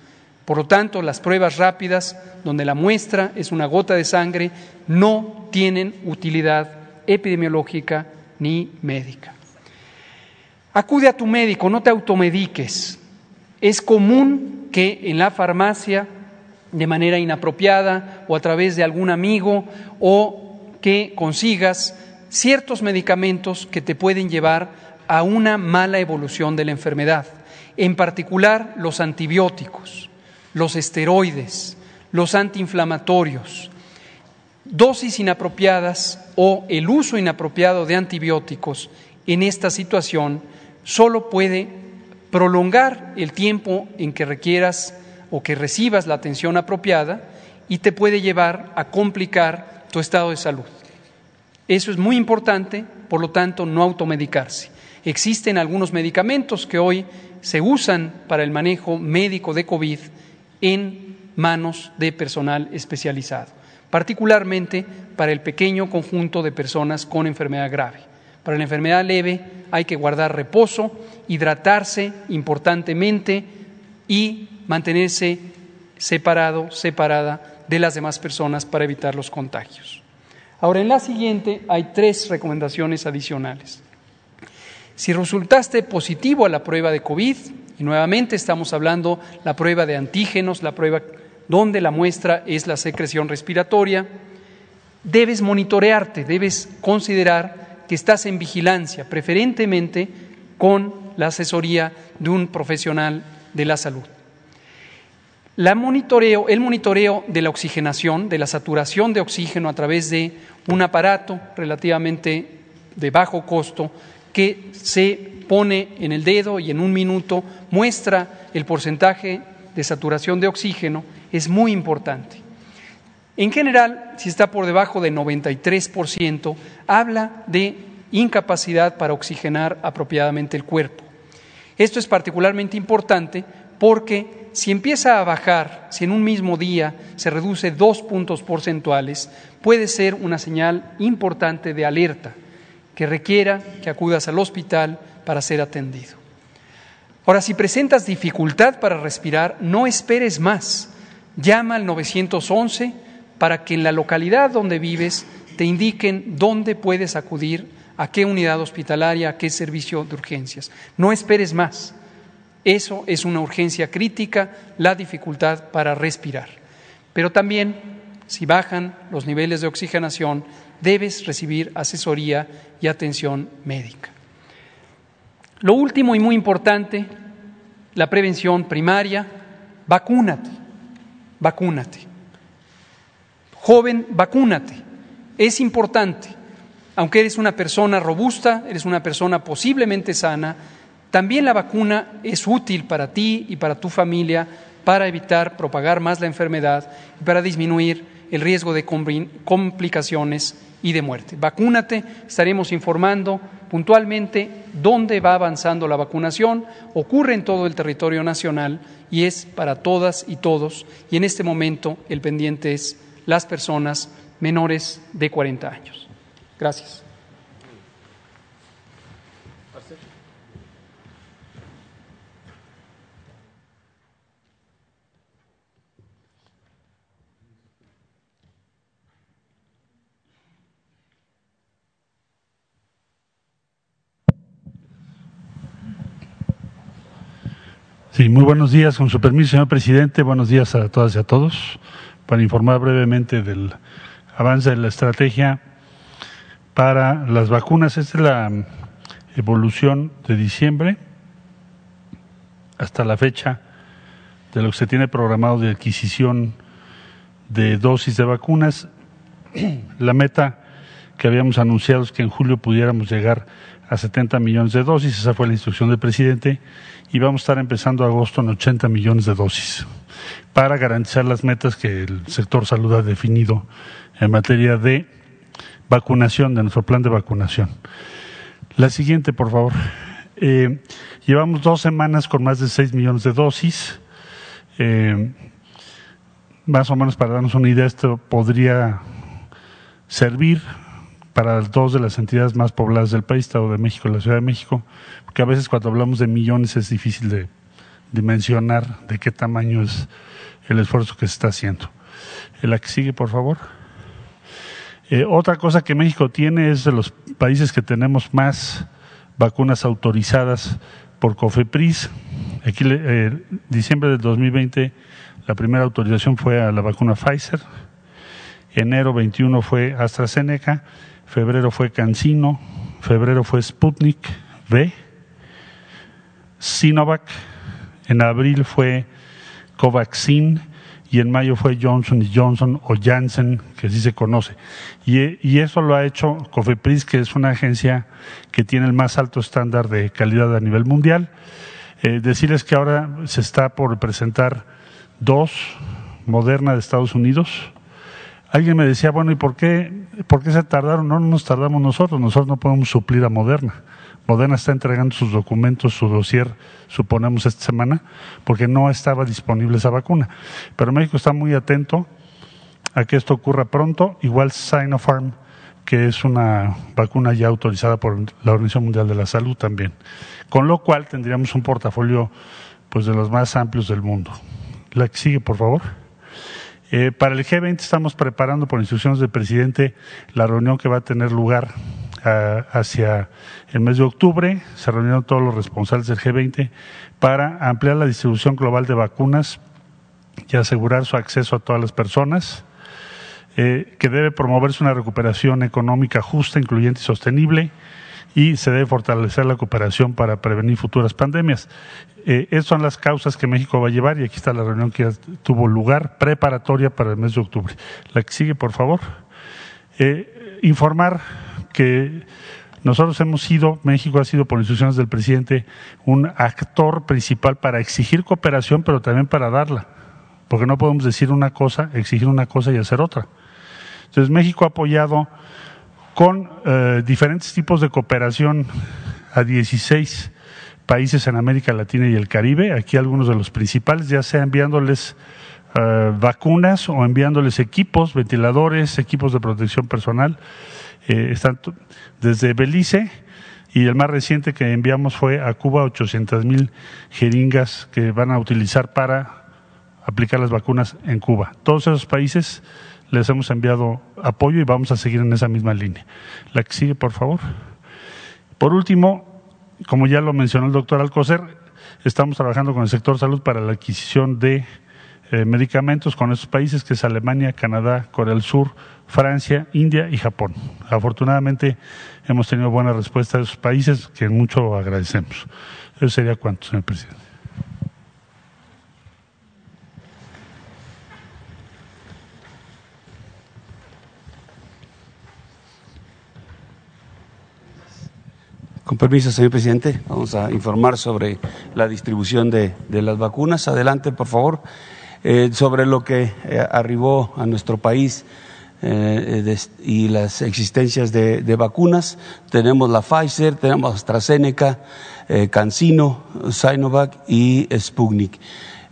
Por lo tanto, las pruebas rápidas, donde la muestra es una gota de sangre, no tienen utilidad epidemiológica ni médica. Acude a tu médico, no te automediques. Es común que en la farmacia, de manera inapropiada o a través de algún amigo, o que consigas ciertos medicamentos que te pueden llevar a una mala evolución de la enfermedad, en particular los antibióticos, los esteroides, los antiinflamatorios, dosis inapropiadas o el uso inapropiado de antibióticos en esta situación solo puede prolongar el tiempo en que requieras o que recibas la atención apropiada y te puede llevar a complicar tu estado de salud. Eso es muy importante, por lo tanto, no automedicarse. Existen algunos medicamentos que hoy se usan para el manejo médico de COVID en manos de personal especializado, particularmente para el pequeño conjunto de personas con enfermedad grave. Para la enfermedad leve hay que guardar reposo, hidratarse importantemente y mantenerse separado, separada de las demás personas para evitar los contagios. Ahora, en la siguiente hay tres recomendaciones adicionales. Si resultaste positivo a la prueba de COVID, y nuevamente estamos hablando la prueba de antígenos, la prueba donde la muestra es la secreción respiratoria, debes monitorearte, debes considerar que estás en vigilancia, preferentemente con la asesoría de un profesional de la salud. el monitoreo de la oxigenación, de la saturación de oxígeno a través de un aparato relativamente de bajo costo que se pone en el dedo y en un minuto muestra el porcentaje de saturación de oxígeno, es muy importante. En general, si está por debajo de 93%, habla de incapacidad para oxigenar apropiadamente el cuerpo. Esto es particularmente importante porque si empieza a bajar, si en un mismo día se reduce dos puntos porcentuales, puede ser una señal importante de alerta que requiera que acudas al hospital para ser atendido. Ahora, si presentas dificultad para respirar, no esperes más. Llama al 911 para que en la localidad donde vives te indiquen dónde puedes acudir, a qué unidad hospitalaria, a qué servicio de urgencias. No esperes más. Eso es una urgencia crítica, la dificultad para respirar. Pero también, si bajan los niveles de oxigenación, debes recibir asesoría y atención médica. Lo último y muy importante, la prevención primaria, vacúnate, vacúnate. Joven, vacúnate. Es importante, aunque eres una persona robusta, eres una persona posiblemente sana, también la vacuna es útil para ti y para tu familia para evitar propagar más la enfermedad y para disminuir el riesgo de complicaciones y de muerte. Vacúnate, estaremos informando puntualmente dónde va avanzando la vacunación, ocurre en todo el territorio nacional y es para todas y todos. Y en este momento el pendiente es las personas menores de 40 años. Gracias. Sí, muy buenos días. Con su permiso, señor presidente, buenos días a todas y a todos. Para informar brevemente del avance de la estrategia para las vacunas. Esta es la evolución de diciembre hasta la fecha de lo que se tiene programado de adquisición de dosis de vacunas. La meta que habíamos anunciado es que en julio pudiéramos llegar a 70 millones de dosis, esa fue la instrucción del presidente, y vamos a estar empezando agosto en 80 millones de dosis para garantizar las metas que el sector salud ha definido en materia de vacunación, de nuestro plan de vacunación. La siguiente, por favor. Eh, llevamos dos semanas con más de 6 millones de dosis. Eh, más o menos para darnos una idea, esto podría servir para dos de las entidades más pobladas del país, Estado de México y la Ciudad de México, porque a veces cuando hablamos de millones es difícil de dimensionar de qué tamaño es el esfuerzo que se está haciendo. La que sigue, por favor. Eh, otra cosa que México tiene es de los países que tenemos más vacunas autorizadas por COFEPRIS. Aquí, eh, diciembre del 2020, la primera autorización fue a la vacuna Pfizer. Enero 21 fue AstraZeneca febrero fue Cancino, febrero fue Sputnik V, Sinovac, en abril fue Covaxin y en mayo fue Johnson Johnson o Janssen, que sí se conoce. Y, eso lo ha hecho COFEPRIS, que es una agencia que tiene el más alto estándar de calidad a nivel mundial. Eh, decirles que ahora se está por presentar dos, Moderna de Estados Unidos, Alguien me decía, bueno, ¿y por qué, por qué se tardaron? No, no nos tardamos nosotros, nosotros no podemos suplir a Moderna. Moderna está entregando sus documentos, su dossier, suponemos esta semana, porque no estaba disponible esa vacuna. Pero México está muy atento a que esto ocurra pronto, igual Sinopharm, que es una vacuna ya autorizada por la Organización Mundial de la Salud también. Con lo cual tendríamos un portafolio pues de los más amplios del mundo. La que sigue, por favor. Eh, para el G20 estamos preparando por instrucciones del presidente la reunión que va a tener lugar ah, hacia el mes de octubre. Se reunieron todos los responsables del G20 para ampliar la distribución global de vacunas y asegurar su acceso a todas las personas. Eh, que debe promoverse una recuperación económica justa, incluyente y sostenible y se debe fortalecer la cooperación para prevenir futuras pandemias. Eh, esas son las causas que México va a llevar y aquí está la reunión que ya tuvo lugar preparatoria para el mes de octubre. La que sigue, por favor. Eh, informar que nosotros hemos sido, México ha sido por instrucciones del presidente, un actor principal para exigir cooperación, pero también para darla. Porque no podemos decir una cosa, exigir una cosa y hacer otra. Entonces México ha apoyado con eh, diferentes tipos de cooperación a 16 países en América Latina y el Caribe, aquí algunos de los principales, ya sea enviándoles eh, vacunas o enviándoles equipos, ventiladores, equipos de protección personal, eh, están desde Belice y el más reciente que enviamos fue a Cuba 800 mil jeringas que van a utilizar para aplicar las vacunas en Cuba. Todos esos países les hemos enviado apoyo y vamos a seguir en esa misma línea. La que sigue, por favor. Por último, como ya lo mencionó el doctor Alcocer, estamos trabajando con el sector salud para la adquisición de eh, medicamentos con estos países, que es Alemania, Canadá, Corea del Sur, Francia, India y Japón. Afortunadamente hemos tenido buena respuesta de esos países, que mucho agradecemos. Eso sería cuanto, señor presidente. Con permiso, señor presidente, vamos a informar sobre la distribución de, las vacunas. Adelante, por favor. Eh, sobre lo que eh, arribó a nuestro país eh, y las existencias de, vacunas. Tenemos la Pfizer, tenemos AstraZeneca, CanSino, Sinovac y Sputnik.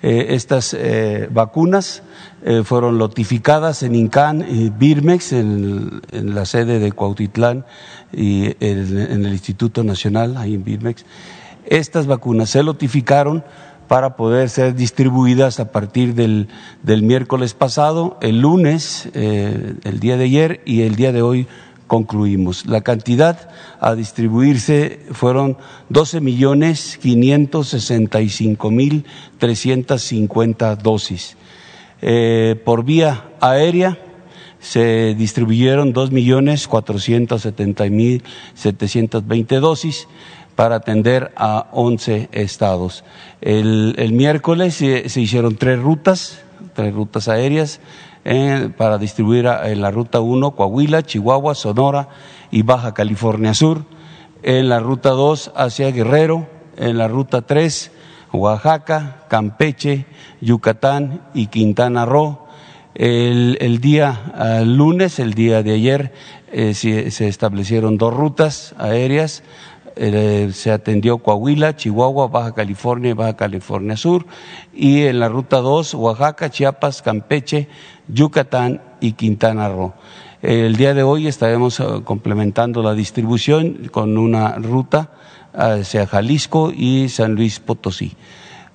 Estas vacunas fueron notificadas en INCAN y Birmex, en, la sede de Cuautitlán y en, el Instituto Nacional, ahí en Birmex. Estas vacunas se notificaron para poder ser distribuidas a partir del, miércoles pasado, el lunes, eh, el día de ayer y el día de hoy concluimos. La cantidad a distribuirse fueron 12 millones 565 mil 350 dosis. Eh, por vía aérea se distribuyeron 2 millones 470 mil 720 dosis para atender a 11 estados. El, miércoles se, hicieron tres rutas, tres rutas aéreas eh, para distribuir en la ruta 1 Coahuila, Chihuahua, Sonora y Baja California Sur, en la ruta 2 hacia Guerrero, en la ruta 3 Oaxaca, Campeche, Yucatán y Quintana Roo. El, día ah, lunes, el día de ayer, eh, se establecieron dos rutas aéreas eh, se atendió Coahuila, Chihuahua, Baja California y Baja California Sur, y en la ruta 2, Oaxaca, Chiapas, Campeche, Yucatán y Quintana Roo. El día de hoy estaremos eh, complementando la distribución con una ruta hacia Jalisco y San Luis Potosí.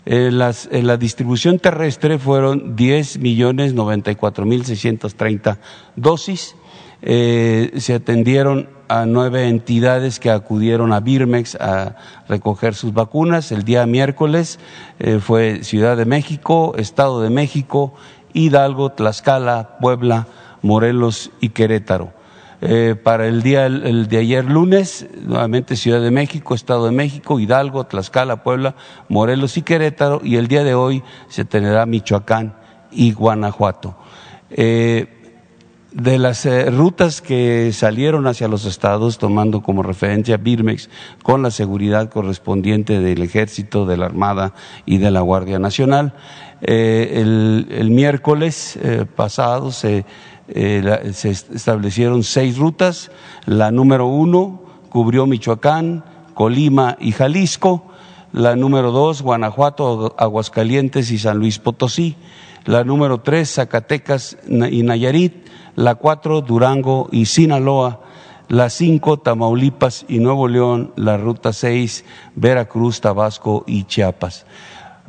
En, la distribución terrestre fueron 10 millones 94 mil 630 dosis. Eh, se atendieron a nueve entidades que acudieron a Birmex a recoger sus vacunas. El día miércoles eh, fue Ciudad de México, Estado de México, Hidalgo, Tlaxcala, Puebla, Morelos y Querétaro. Eh, para el día el, de ayer lunes, nuevamente Ciudad de México, Estado de México, Hidalgo, Tlaxcala, Puebla, Morelos y Querétaro, y el día de hoy se tendrá Michoacán y Guanajuato. Eh, de las eh, rutas que salieron hacia los estados, tomando como referencia Birmex, con la seguridad correspondiente del Ejército, de la Armada y de la Guardia Nacional. Eh, el, miércoles eh, pasado se, se, establecieron seis rutas. La número uno cubrió Michoacán, Colima y Jalisco. La número dos, Guanajuato, Aguascalientes y San Luis Potosí. La número tres, Zacatecas y Nayarit la cuatro Durango y Sinaloa, la cinco Tamaulipas y Nuevo León, la ruta seis Veracruz, Tabasco y Chiapas.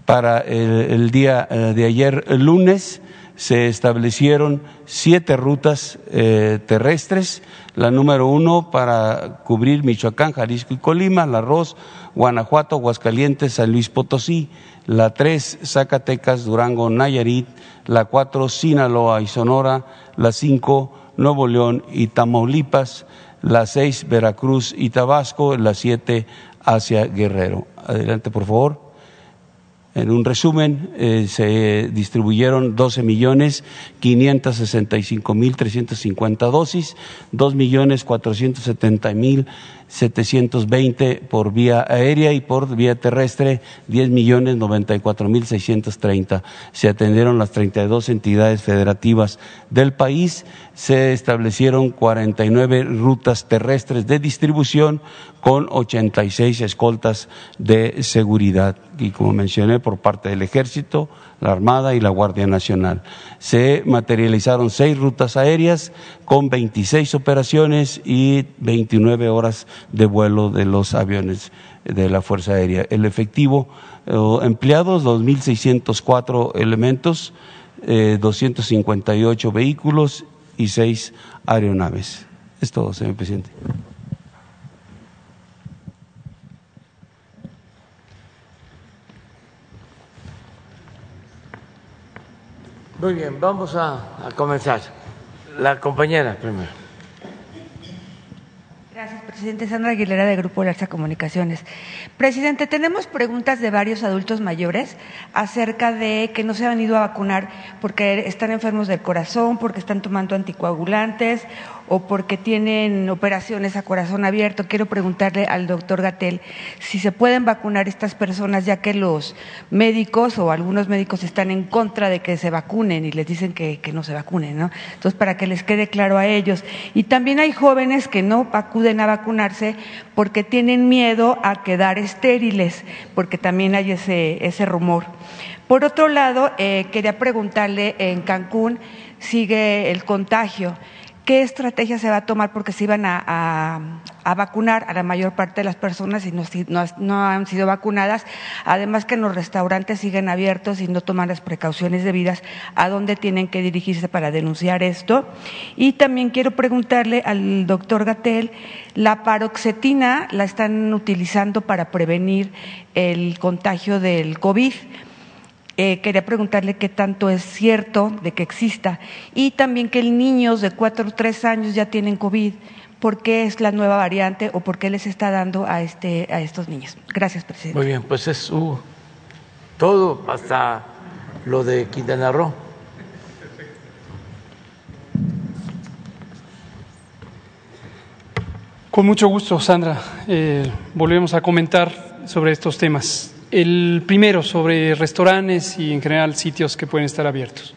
Para el, día eh, de ayer, lunes, se establecieron siete rutas eh, terrestres, la número uno para cubrir Michoacán, Jalisco y Colima, la Arroz, Guanajuato, Aguascalientes, San Luis Potosí, la tres Zacatecas, Durango, Nayarit, la cuatro Sinaloa y Sonora, la cinco Nuevo León y Tamaulipas, la seis Veracruz y Tabasco, la siete hacia Guerrero. Adelante, por favor. En un resumen, eh, se distribuyeron 12 millones 565 mil 350 dosis, 2 millones 470 mil 720 por vía aérea y por vía terrestre 10 millones 94 mil 630. Se atendieron las 32 entidades federativas del país, se establecieron 49 rutas terrestres de distribución con 86 escoltas de seguridad y como mencioné por parte del ejército, la Armada y la Guardia Nacional. Se materializaron seis rutas aéreas con 26 operaciones y 29 horas de vuelo de los aviones de la Fuerza Aérea. El efectivo eh, empleados, 2.604 elementos, 258 eh, vehículos y seis aeronaves. Es todo, señor presidente. Muy bien, vamos a, comenzar. La compañera primero. Gracias, presidente. Sandra Aguilera, de Grupo Larsa Comunicaciones. Presidente, tenemos preguntas de varios adultos mayores acerca de que no se han ido a vacunar porque están enfermos del corazón, porque están tomando anticoagulantes o porque tienen operaciones a corazón abierto. Quiero preguntarle al doctor Gatel si se pueden vacunar estas personas, ya que los médicos o algunos médicos están en contra de que se vacunen y les dicen que, que no se vacunen, ¿no? Entonces, para que les quede claro a ellos. Y también hay jóvenes que no acuden a vacunarse porque tienen miedo a quedar estériles, porque también hay ese, ese rumor. Por otro lado, eh, quería preguntarle, en Cancún sigue el contagio. ¿Qué estrategia se va a tomar porque se iban a, vacunar a la mayor parte de las personas y no, han sido vacunadas? Además que los restaurantes siguen abiertos y no toman las precauciones debidas. ¿A dónde tienen que dirigirse para denunciar esto? Y también quiero preguntarle al doctor Gatel, la paroxetina la están utilizando para prevenir el contagio del COVID. Eh, quería preguntarle qué tanto es cierto de que exista y también que el niños de cuatro o tres años ya tienen COVID. ¿Por qué es la nueva variante o por qué les está dando a, este, a estos niños? Gracias, presidente. Muy bien, pues es uh, todo, hasta lo de Quintana Roo. Con mucho gusto, Sandra. Eh, volvemos a comentar sobre estos temas. El primero, sobre restaurantes y en general sitios que pueden estar abiertos.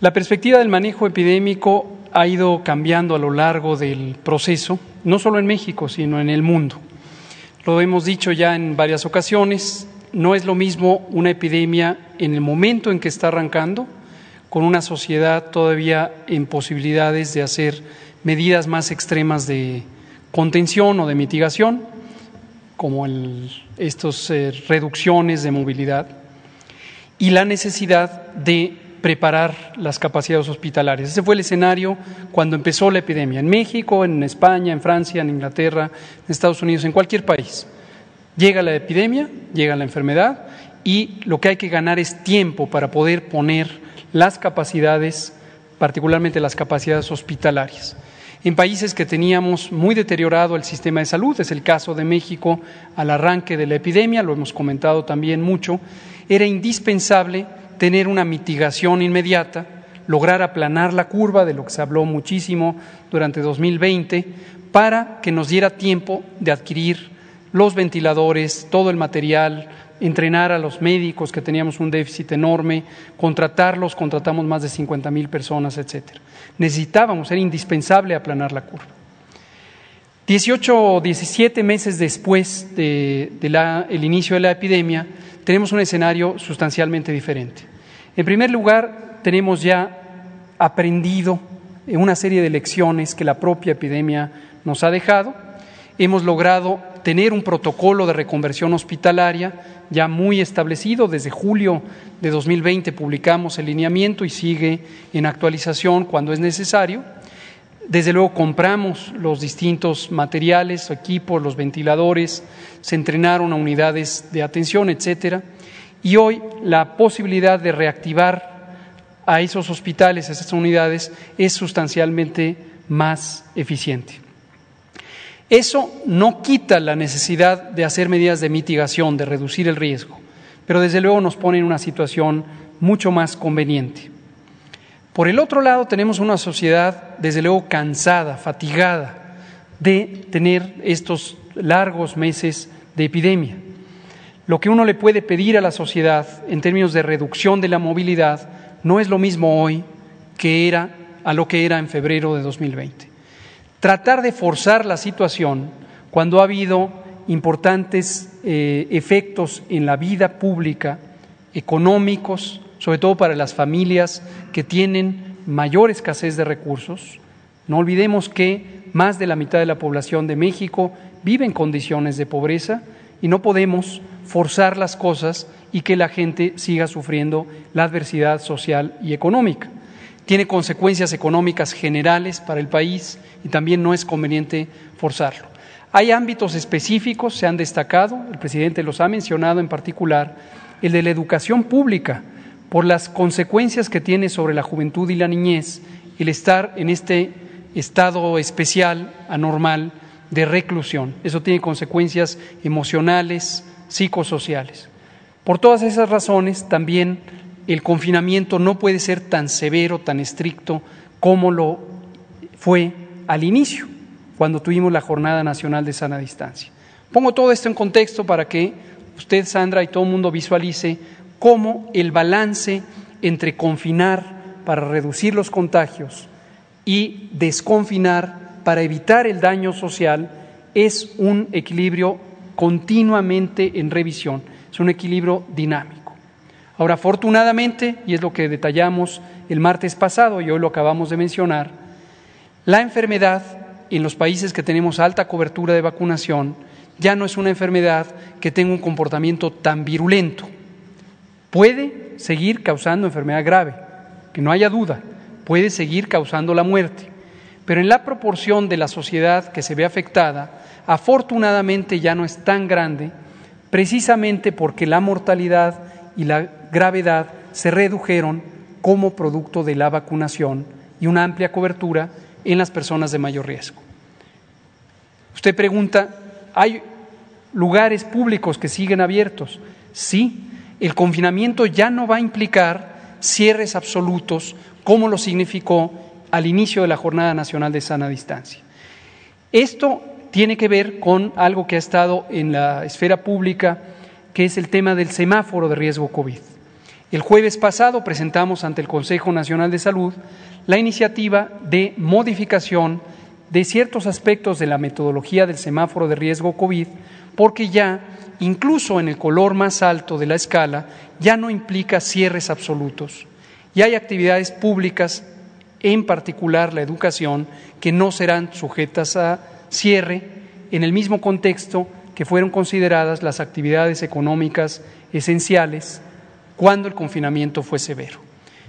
La perspectiva del manejo epidémico ha ido cambiando a lo largo del proceso, no solo en México, sino en el mundo. Lo hemos dicho ya en varias ocasiones, no es lo mismo una epidemia en el momento en que está arrancando, con una sociedad todavía en posibilidades de hacer medidas más extremas de contención o de mitigación, como estas eh, reducciones de movilidad, y la necesidad de preparar las capacidades hospitalarias. Ese fue el escenario cuando empezó la epidemia, en México, en España, en Francia, en Inglaterra, en Estados Unidos, en cualquier país. Llega la epidemia, llega la enfermedad y lo que hay que ganar es tiempo para poder poner las capacidades, particularmente las capacidades hospitalarias en países que teníamos muy deteriorado el sistema de salud, es el caso de México al arranque de la epidemia, lo hemos comentado también mucho, era indispensable tener una mitigación inmediata, lograr aplanar la curva, de lo que se habló muchísimo durante 2020, para que nos diera tiempo de adquirir los ventiladores, todo el material, entrenar a los médicos, que teníamos un déficit enorme, contratarlos, contratamos más de 50 mil personas, etcétera. Necesitábamos, era indispensable aplanar la curva. 18 o 17 meses después del de, inicio de la epidemia, tenemos un escenario sustancialmente diferente. En primer lugar, tenemos ya aprendido una serie de lecciones que la propia epidemia nos ha dejado. Hemos logrado tener un protocolo de reconversión hospitalaria ya muy establecido. Desde julio de 2020 publicamos el lineamiento y sigue en actualización cuando es necesario. Desde luego compramos los distintos materiales, equipos, los ventiladores, se entrenaron a unidades de atención, etcétera. Y hoy la posibilidad de reactivar a esos hospitales, a esas unidades, es sustancialmente más eficiente. Eso no quita la necesidad de hacer medidas de mitigación, de reducir el riesgo, pero desde luego nos pone en una situación mucho más conveniente. Por el otro lado, tenemos una sociedad, desde luego, cansada, fatigada de tener estos largos meses de epidemia. Lo que uno le puede pedir a la sociedad en términos de reducción de la movilidad no es lo mismo hoy que era a lo que era en febrero de 2020 tratar de forzar la situación cuando ha habido importantes eh, efectos en la vida pública, económicos, sobre todo para las familias que tienen mayor escasez de recursos. No olvidemos que más de la mitad de la población de México vive en condiciones de pobreza y no podemos forzar las cosas y que la gente siga sufriendo la adversidad social y económica tiene consecuencias económicas generales para el país y también no es conveniente forzarlo. Hay ámbitos específicos, se han destacado, el presidente los ha mencionado en particular, el de la educación pública, por las consecuencias que tiene sobre la juventud y la niñez el estar en este estado especial, anormal, de reclusión. Eso tiene consecuencias emocionales, psicosociales. Por todas esas razones, también el confinamiento no puede ser tan severo, tan estricto como lo fue al inicio, cuando tuvimos la Jornada Nacional de Sana Distancia. Pongo todo esto en contexto para que usted, Sandra, y todo el mundo visualice cómo el balance entre confinar para reducir los contagios y desconfinar para evitar el daño social es un equilibrio continuamente en revisión, es un equilibrio dinámico. Ahora, afortunadamente, y es lo que detallamos el martes pasado y hoy lo acabamos de mencionar, la enfermedad en los países que tenemos alta cobertura de vacunación ya no es una enfermedad que tenga un comportamiento tan virulento. Puede seguir causando enfermedad grave, que no haya duda, puede seguir causando la muerte, pero en la proporción de la sociedad que se ve afectada, afortunadamente ya no es tan grande, precisamente porque la mortalidad y la gravedad se redujeron como producto de la vacunación y una amplia cobertura en las personas de mayor riesgo. Usted pregunta, ¿hay lugares públicos que siguen abiertos? Sí, el confinamiento ya no va a implicar cierres absolutos como lo significó al inicio de la Jornada Nacional de Sana Distancia. Esto tiene que ver con algo que ha estado en la esfera pública, que es el tema del semáforo de riesgo COVID. El jueves pasado presentamos ante el Consejo Nacional de Salud la iniciativa de modificación de ciertos aspectos de la metodología del semáforo de riesgo COVID, porque ya, incluso en el color más alto de la escala, ya no implica cierres absolutos. Y hay actividades públicas, en particular la educación, que no serán sujetas a cierre en el mismo contexto que fueron consideradas las actividades económicas esenciales cuando el confinamiento fue severo.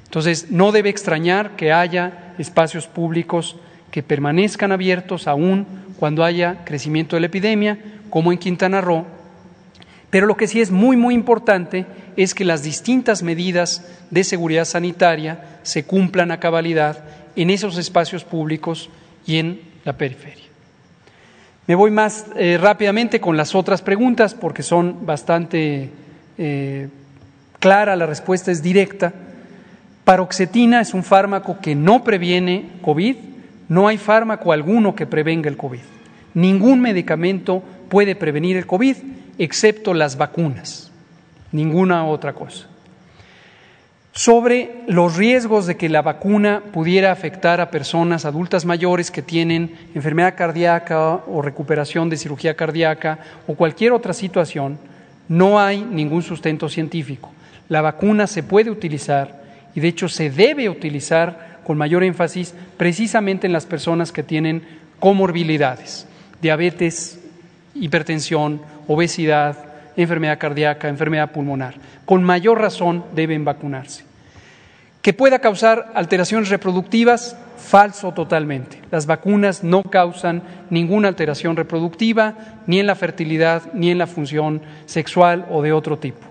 Entonces, no debe extrañar que haya espacios públicos que permanezcan abiertos aún cuando haya crecimiento de la epidemia, como en Quintana Roo. Pero lo que sí es muy, muy importante es que las distintas medidas de seguridad sanitaria se cumplan a cabalidad en esos espacios públicos y en la periferia. Me voy más eh, rápidamente con las otras preguntas porque son bastante eh, claras, la respuesta es directa. Paroxetina es un fármaco que no previene COVID, no hay fármaco alguno que prevenga el COVID. Ningún medicamento puede prevenir el COVID excepto las vacunas, ninguna otra cosa sobre los riesgos de que la vacuna pudiera afectar a personas adultas mayores que tienen enfermedad cardíaca o recuperación de cirugía cardíaca o cualquier otra situación, no hay ningún sustento científico. La vacuna se puede utilizar y de hecho se debe utilizar con mayor énfasis precisamente en las personas que tienen comorbilidades, diabetes, hipertensión, obesidad, enfermedad cardíaca, enfermedad pulmonar. Con mayor razón deben vacunarse. Que pueda causar alteraciones reproductivas, falso totalmente. Las vacunas no causan ninguna alteración reproductiva, ni en la fertilidad, ni en la función sexual o de otro tipo.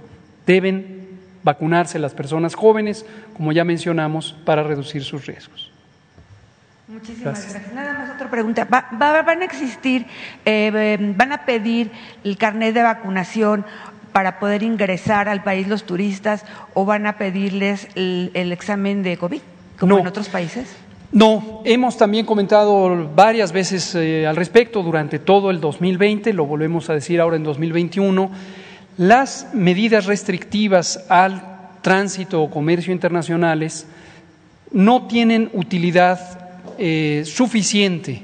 Deben vacunarse las personas jóvenes, como ya mencionamos, para reducir sus riesgos. Muchísimas gracias. Nada más otra pregunta. ¿Van a existir, eh, van a pedir el carnet de vacunación para poder ingresar al país los turistas o van a pedirles el, examen de COVID, como en otros países? No, hemos también comentado varias veces eh, al respecto durante todo el 2020, lo volvemos a decir ahora en 2021. Las medidas restrictivas al tránsito o comercio internacionales no tienen utilidad eh, suficiente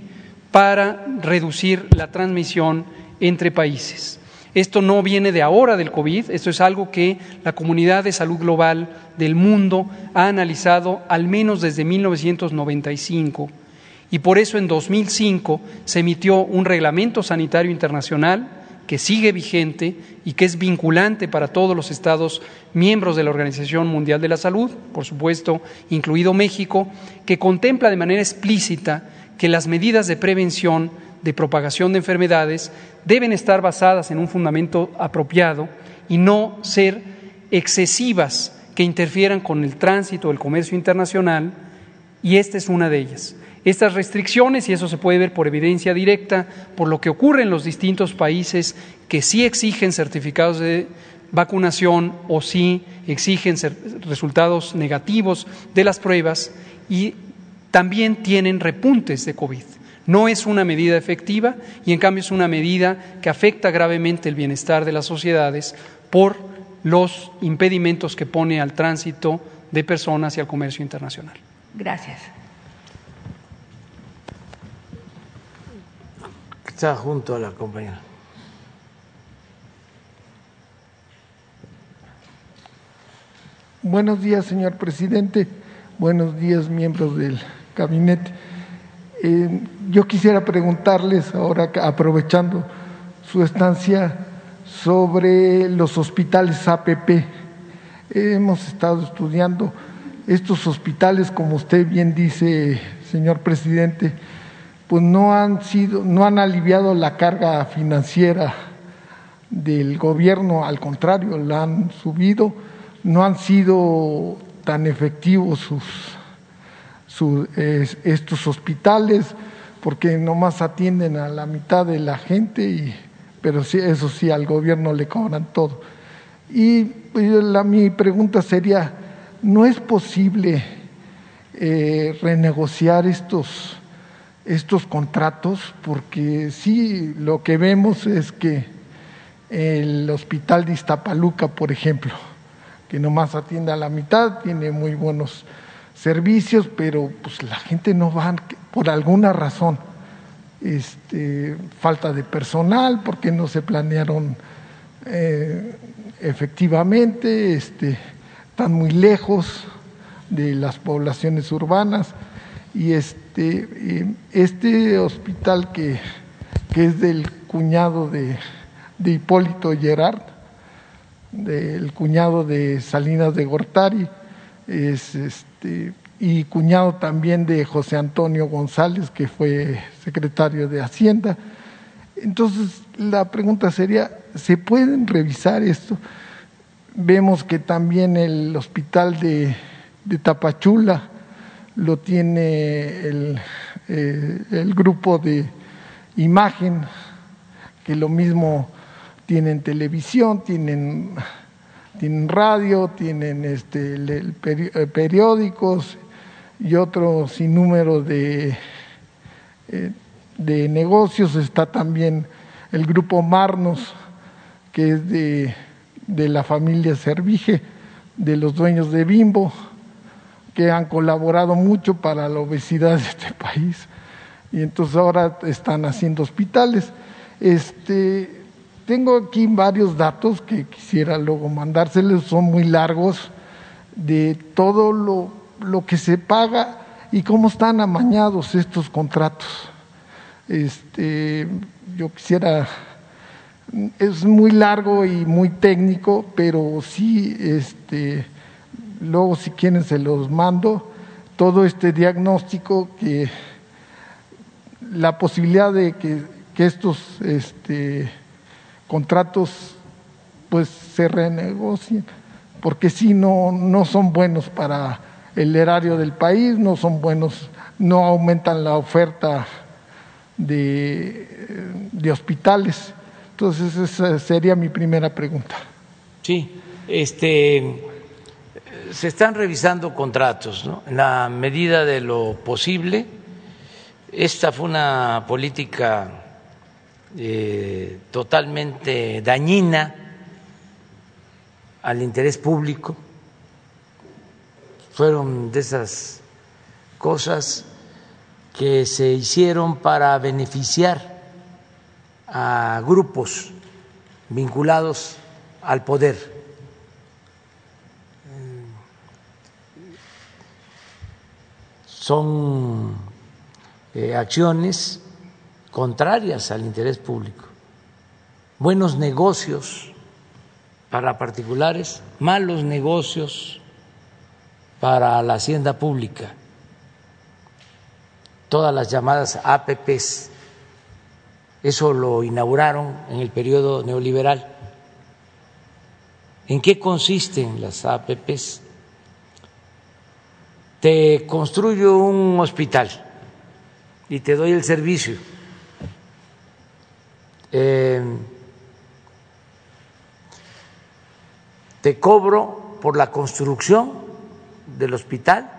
para reducir la transmisión entre países. Esto no viene de ahora del COVID, esto es algo que la comunidad de salud global del mundo ha analizado al menos desde 1995 y por eso en 2005 se emitió un reglamento sanitario internacional que sigue vigente y que es vinculante para todos los estados miembros de la Organización Mundial de la Salud, por supuesto, incluido México, que contempla de manera explícita que las medidas de prevención de propagación de enfermedades deben estar basadas en un fundamento apropiado y no ser excesivas que interfieran con el tránsito, el comercio internacional, y esta es una de ellas. Estas restricciones, y eso se puede ver por evidencia directa, por lo que ocurre en los distintos países que sí exigen certificados de vacunación o sí exigen resultados negativos de las pruebas y también tienen repuntes de COVID. No es una medida efectiva y en cambio es una medida que afecta gravemente el bienestar de las sociedades por los impedimentos que pone al tránsito de personas y al comercio internacional. Gracias. Está junto a la compañera. Buenos días, señor presidente. Buenos días, miembros del gabinete. Eh, yo quisiera preguntarles ahora, aprovechando su estancia, sobre los hospitales APP. hemos estado estudiando estos hospitales, como usted bien dice, señor presidente, pues no han sido, no han aliviado la carga financiera del gobierno, al contrario, la han subido, no han sido tan efectivos estos hospitales, porque nomás atienden a la mitad de la gente, pero eso sí, al gobierno le cobran todo. Y pues, mi pregunta sería, ¿no es posible eh, renegociar estos estos contratos porque sí, lo que vemos es que el hospital de Iztapaluca, por ejemplo, que nomás atiende a la mitad, tiene muy buenos servicios, pero pues la gente no va por alguna razón. Este, falta de personal, porque no se planearon eh, efectivamente, este, están muy lejos de las poblaciones urbanas y este, eh, este hospital que, que, es del cuñado de, de Hipólito Gerard, del cuñado de Salinas de Gortari, es este, y cuñado también de José Antonio González, que fue secretario de Hacienda. Entonces, la pregunta sería, ¿se pueden revisar esto? Vemos que también el hospital de, de Tapachula, lo tiene el, eh, el grupo de imagen, que lo mismo tienen televisión, tienen, tienen radio, tienen este, eh, periódicos y otro sinnúmero de, eh, de negocios. Está también el grupo Marnos, que es de, de la familia Servige, de los dueños de Bimbo que han colaborado mucho para la obesidad de este país y entonces ahora están haciendo hospitales. Este, tengo aquí varios datos que quisiera luego mandárseles, son muy largos, de todo lo, lo que se paga y cómo están amañados estos contratos. Este, yo quisiera, es muy largo y muy técnico, pero sí, este, luego si quieren se los mando, todo este diagnóstico que la posibilidad de que, estos este, contratos pues se renegocien, porque si no, no son buenos para el erario del país, no son buenos, no aumentan la oferta de, de hospitales. Entonces esa sería mi primera pregunta. Sí, este se están revisando contratos ¿no? en la medida de lo posible. Esta fue una política eh, totalmente dañina al interés público. Fueron de esas cosas que se hicieron para beneficiar a grupos vinculados al poder son eh, acciones contrarias al interés público, buenos negocios para particulares, malos negocios para la hacienda pública, todas las llamadas APPs, eso lo inauguraron en el periodo neoliberal. ¿En qué consisten las APPs? Te construyo un hospital y te doy el servicio. Eh, te cobro por la construcción del hospital,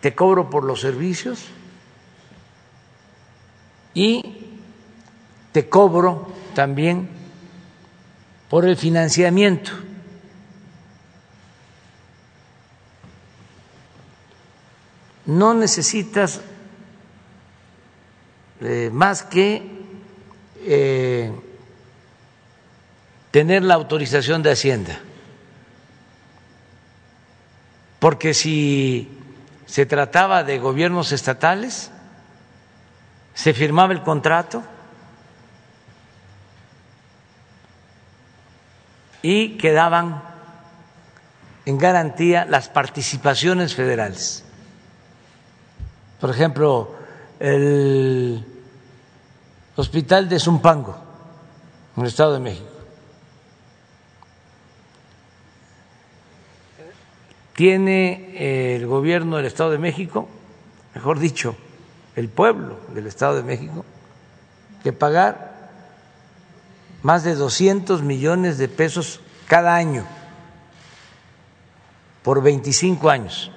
te cobro por los servicios y te cobro también por el financiamiento. No necesitas eh, más que eh, tener la autorización de Hacienda. Porque si se trataba de gobiernos estatales, se firmaba el contrato y quedaban en garantía las participaciones federales. Por ejemplo, el hospital de Zumpango, en el Estado de México. Tiene el gobierno del Estado de México, mejor dicho, el pueblo del Estado de México, que pagar más de 200 millones de pesos cada año por 25 años.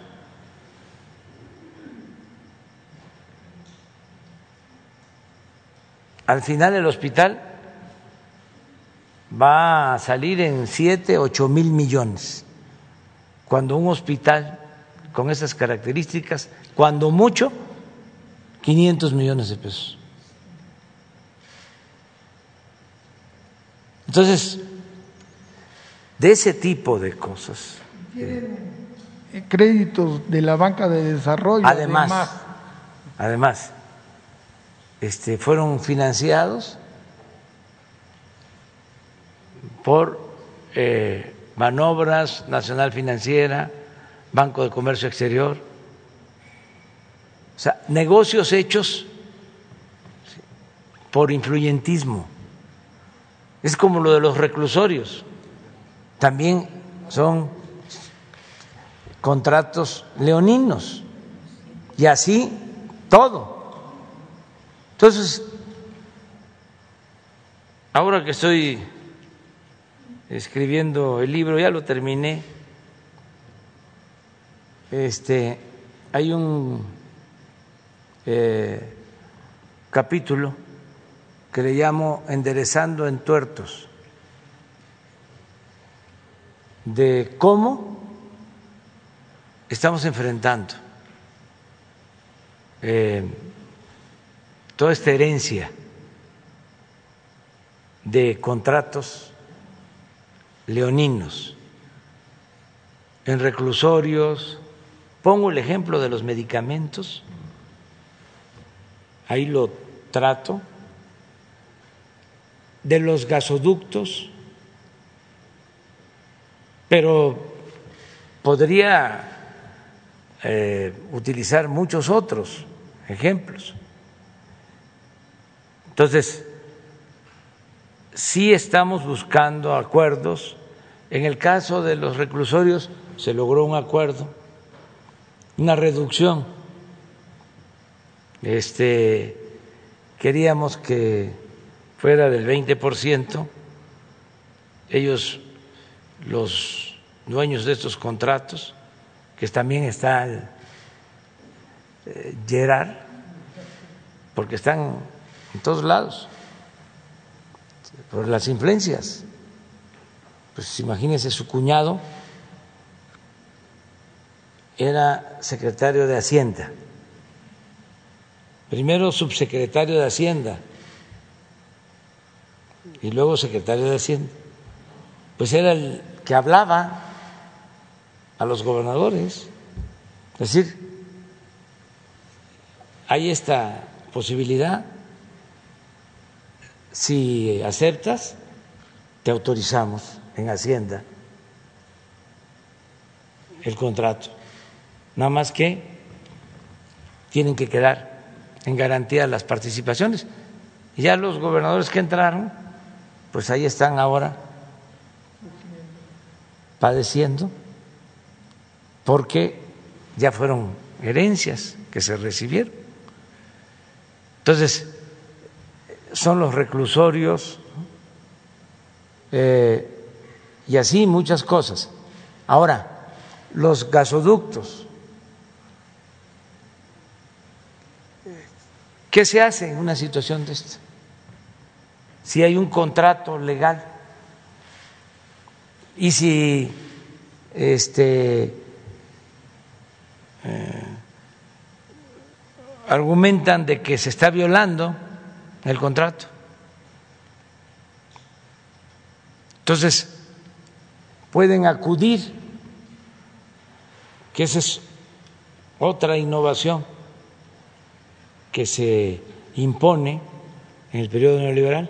Al final el hospital va a salir en 7, 8 mil millones, cuando un hospital con esas características, cuando mucho, 500 millones de pesos. Entonces, de ese tipo de cosas. Eh, créditos de la banca de desarrollo. Además, además, este, fueron financiados por eh, Manobras Nacional Financiera, Banco de Comercio Exterior, o sea, negocios hechos por influyentismo. Es como lo de los reclusorios. También son contratos leoninos. Y así todo. Entonces, ahora que estoy escribiendo el libro, ya lo terminé, este, hay un eh, capítulo que le llamo Enderezando en tuertos, de cómo estamos enfrentando eh, toda esta herencia de contratos leoninos en reclusorios. Pongo el ejemplo de los medicamentos, ahí lo trato de los gasoductos, pero podría eh, utilizar muchos otros ejemplos. Entonces, sí estamos buscando acuerdos. En el caso de los reclusorios se logró un acuerdo, una reducción. Este, queríamos que fuera del 20%, ellos, los dueños de estos contratos, que también está eh, Gerard, porque están en todos lados, por las influencias. Pues imagínense, su cuñado era secretario de Hacienda, primero subsecretario de Hacienda y luego secretario de Hacienda, pues era el que hablaba a los gobernadores. Es decir, hay esta posibilidad, si aceptas, te autorizamos en Hacienda el contrato. Nada más que tienen que quedar en garantía las participaciones. Ya los gobernadores que entraron pues ahí están ahora padeciendo porque ya fueron herencias que se recibieron. Entonces, son los reclusorios eh, y así muchas cosas. Ahora, los gasoductos ¿Qué se hace en una situación de esta? Si hay un contrato legal y si este eh, argumentan de que se está violando el contrato. Entonces, pueden acudir, que esa es otra innovación que se impone en el periodo neoliberal,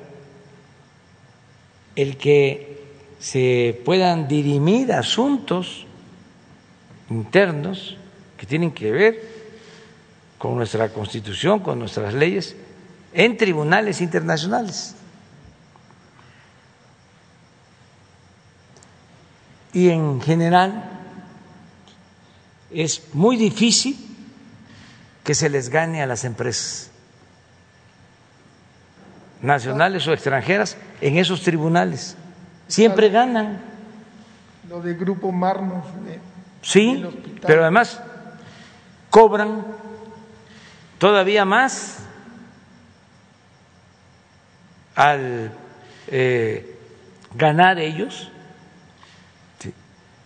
el que se puedan dirimir asuntos internos que tienen que ver con nuestra constitución, con nuestras leyes, en tribunales internacionales. Y en general es muy difícil que se les gane a las empresas nacionales o extranjeras en esos tribunales. Siempre ganan. Lo de Grupo Marnos. sí, pero además cobran todavía más al eh, ganar ellos.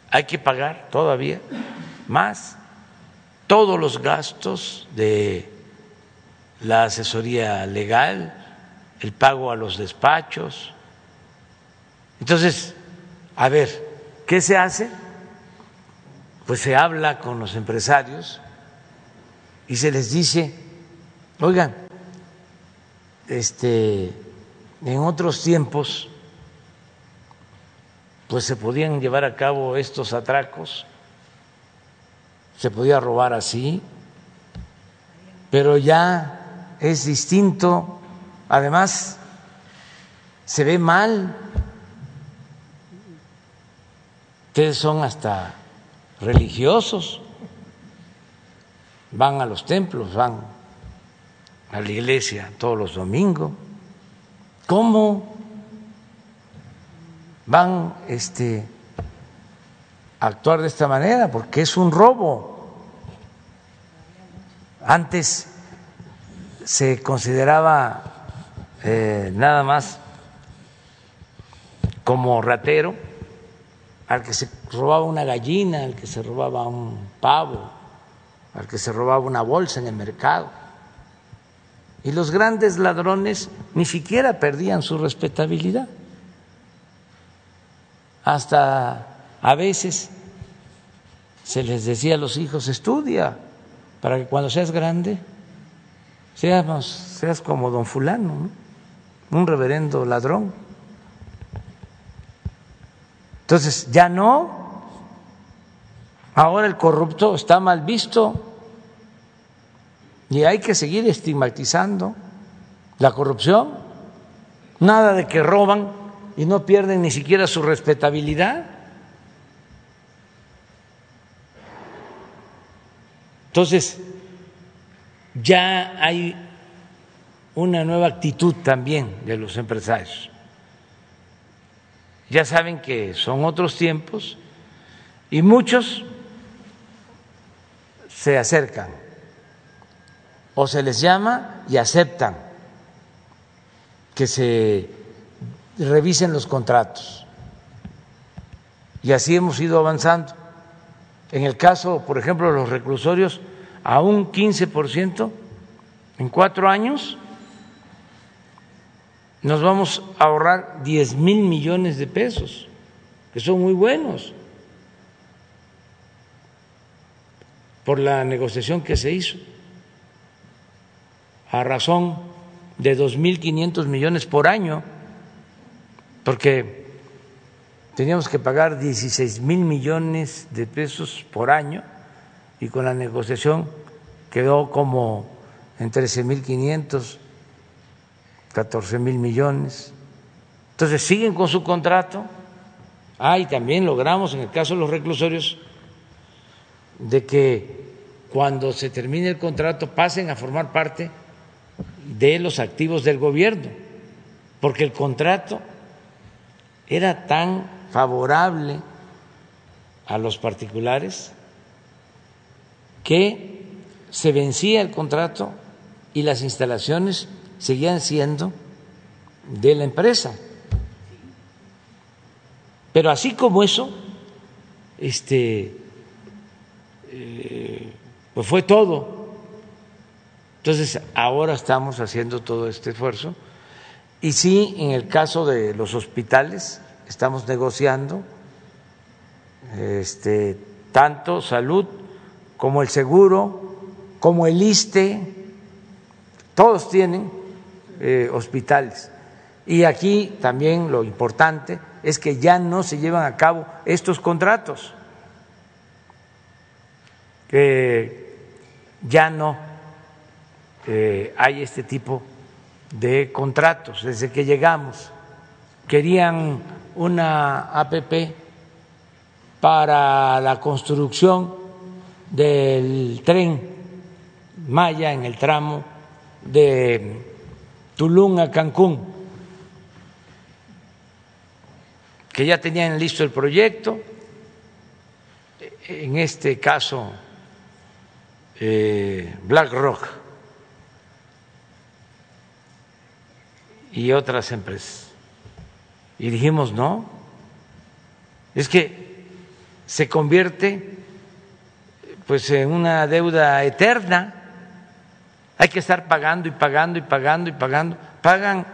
Hay que pagar todavía más todos los gastos de la asesoría legal, el pago a los despachos. Entonces, a ver, ¿qué se hace? Pues se habla con los empresarios y se les dice, oigan, este, en otros tiempos, pues se podían llevar a cabo estos atracos. Se podía robar así, pero ya es distinto, además se ve mal, ustedes son hasta religiosos, van a los templos, van a la iglesia todos los domingos, ¿cómo van este actuar de esta manera porque es un robo. Antes se consideraba eh, nada más como ratero al que se robaba una gallina, al que se robaba un pavo, al que se robaba una bolsa en el mercado. Y los grandes ladrones ni siquiera perdían su respetabilidad. Hasta a veces se les decía a los hijos, estudia para que cuando seas grande seas, seas como don fulano, un reverendo ladrón. Entonces, ya no. Ahora el corrupto está mal visto y hay que seguir estigmatizando la corrupción. Nada de que roban y no pierden ni siquiera su respetabilidad. Entonces, ya hay una nueva actitud también de los empresarios. Ya saben que son otros tiempos y muchos se acercan o se les llama y aceptan que se revisen los contratos. Y así hemos ido avanzando. En el caso, por ejemplo, de los reclusorios, a un 15% en cuatro años, nos vamos a ahorrar 10 mil millones de pesos, que son muy buenos, por la negociación que se hizo, a razón de 2.500 millones por año, porque teníamos que pagar 16 mil millones de pesos por año y con la negociación quedó como en 13 mil 500, 14 mil millones. Entonces siguen con su contrato. Ah, y también logramos en el caso de los reclusorios de que cuando se termine el contrato pasen a formar parte de los activos del gobierno, porque el contrato era tan favorable a los particulares que se vencía el contrato y las instalaciones seguían siendo de la empresa. Pero así como eso, este, eh, pues fue todo. Entonces, ahora estamos haciendo todo este esfuerzo. Y sí, en el caso de los hospitales, estamos negociando este, tanto salud como el seguro, como el ISTE, todos tienen eh, hospitales. Y aquí también lo importante es que ya no se llevan a cabo estos contratos, que ya no eh, hay este tipo de contratos. Desde que llegamos querían una APP para la construcción del tren Maya en el tramo de Tulum a Cancún que ya tenían listo el proyecto, en este caso eh, BlackRock y otras empresas. Y dijimos, no, es que se convierte pues en una deuda eterna. Hay que estar pagando y pagando y pagando y pagando. Pagan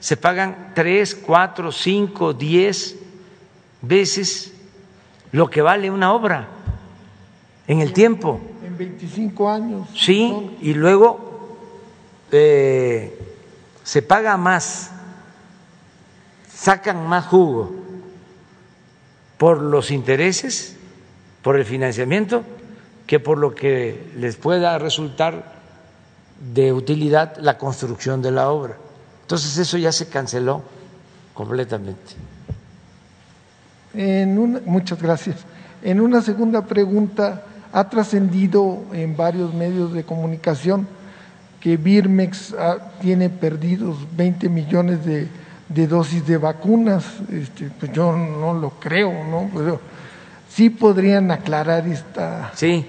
se pagan tres, cuatro, cinco, diez veces lo que vale una obra en el tiempo. En 25 años. Sí, y luego eh, se paga más, sacan más jugo por los intereses, por el financiamiento, que por lo que les pueda resultar de utilidad la construcción de la obra. Entonces eso ya se canceló completamente. muchas gracias. En una segunda pregunta, ha trascendido en varios medios de comunicación que Birmex tiene perdidos 20 millones de, dosis de vacunas. Este, pues yo no lo creo, ¿no? Pero sí podrían aclarar esta. Sí,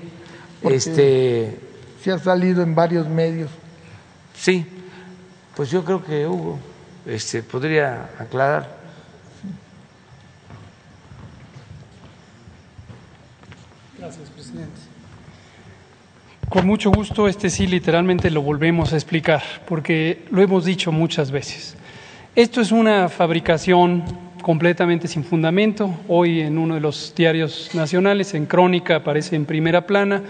este. Se ha salido en varios medios. Sí, pues yo creo que Hugo este, podría aclarar. Gracias, presidente. Con mucho gusto, este sí literalmente lo volvemos a explicar, porque lo hemos dicho muchas veces. Esto es una fabricación completamente sin fundamento. Hoy en uno de los diarios nacionales, en Crónica, aparece en primera plana.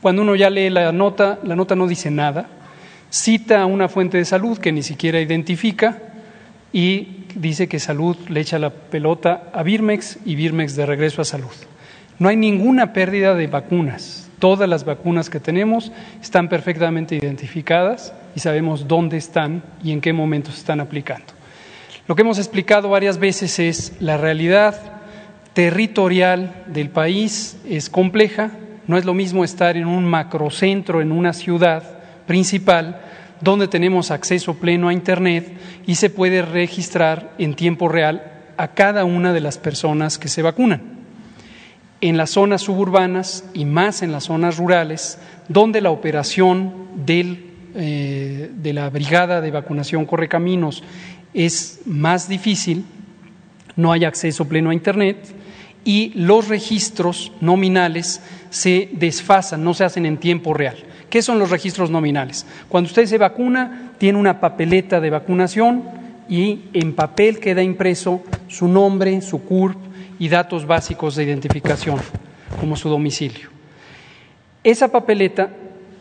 Cuando uno ya lee la nota, la nota no dice nada cita a una fuente de salud que ni siquiera identifica y dice que salud le echa la pelota a Birmex y Birmex de regreso a salud. No hay ninguna pérdida de vacunas. Todas las vacunas que tenemos están perfectamente identificadas y sabemos dónde están y en qué momentos se están aplicando. Lo que hemos explicado varias veces es la realidad territorial del país es compleja, no es lo mismo estar en un macrocentro, en una ciudad, principal donde tenemos acceso pleno a Internet y se puede registrar en tiempo real a cada una de las personas que se vacunan. En las zonas suburbanas y más en las zonas rurales, donde la operación eh, de la brigada de vacunación Correcaminos es más difícil, no hay acceso pleno a Internet y los registros nominales se desfasan, no se hacen en tiempo real. ¿Qué son los registros nominales? Cuando usted se vacuna, tiene una papeleta de vacunación y en papel queda impreso su nombre, su CURP y datos básicos de identificación, como su domicilio. Esa papeleta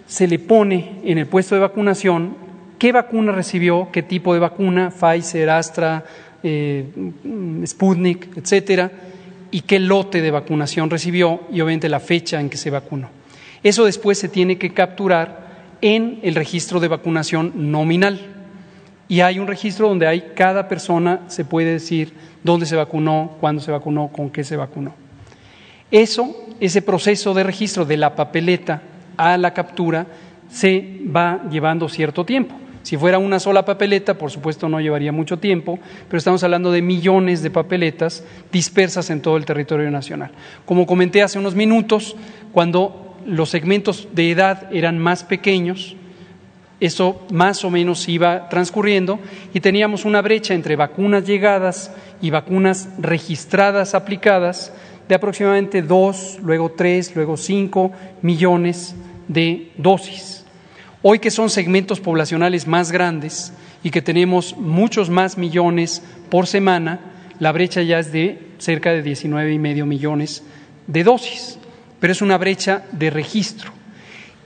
se le pone en el puesto de vacunación qué vacuna recibió, qué tipo de vacuna, Pfizer, Astra, eh, Sputnik, etcétera, y qué lote de vacunación recibió y obviamente la fecha en que se vacunó. Eso después se tiene que capturar en el registro de vacunación nominal. Y hay un registro donde hay cada persona se puede decir dónde se vacunó, cuándo se vacunó, con qué se vacunó. Eso, ese proceso de registro de la papeleta a la captura, se va llevando cierto tiempo. Si fuera una sola papeleta, por supuesto no llevaría mucho tiempo, pero estamos hablando de millones de papeletas dispersas en todo el territorio nacional. Como comenté hace unos minutos, cuando los segmentos de edad eran más pequeños, Eso más o menos iba transcurriendo y teníamos una brecha entre vacunas llegadas y vacunas registradas aplicadas de aproximadamente dos, luego tres, luego cinco millones de dosis. Hoy que son segmentos poblacionales más grandes y que tenemos muchos más millones por semana, la brecha ya es de cerca de 19 y medio millones de dosis, pero es una brecha de registro.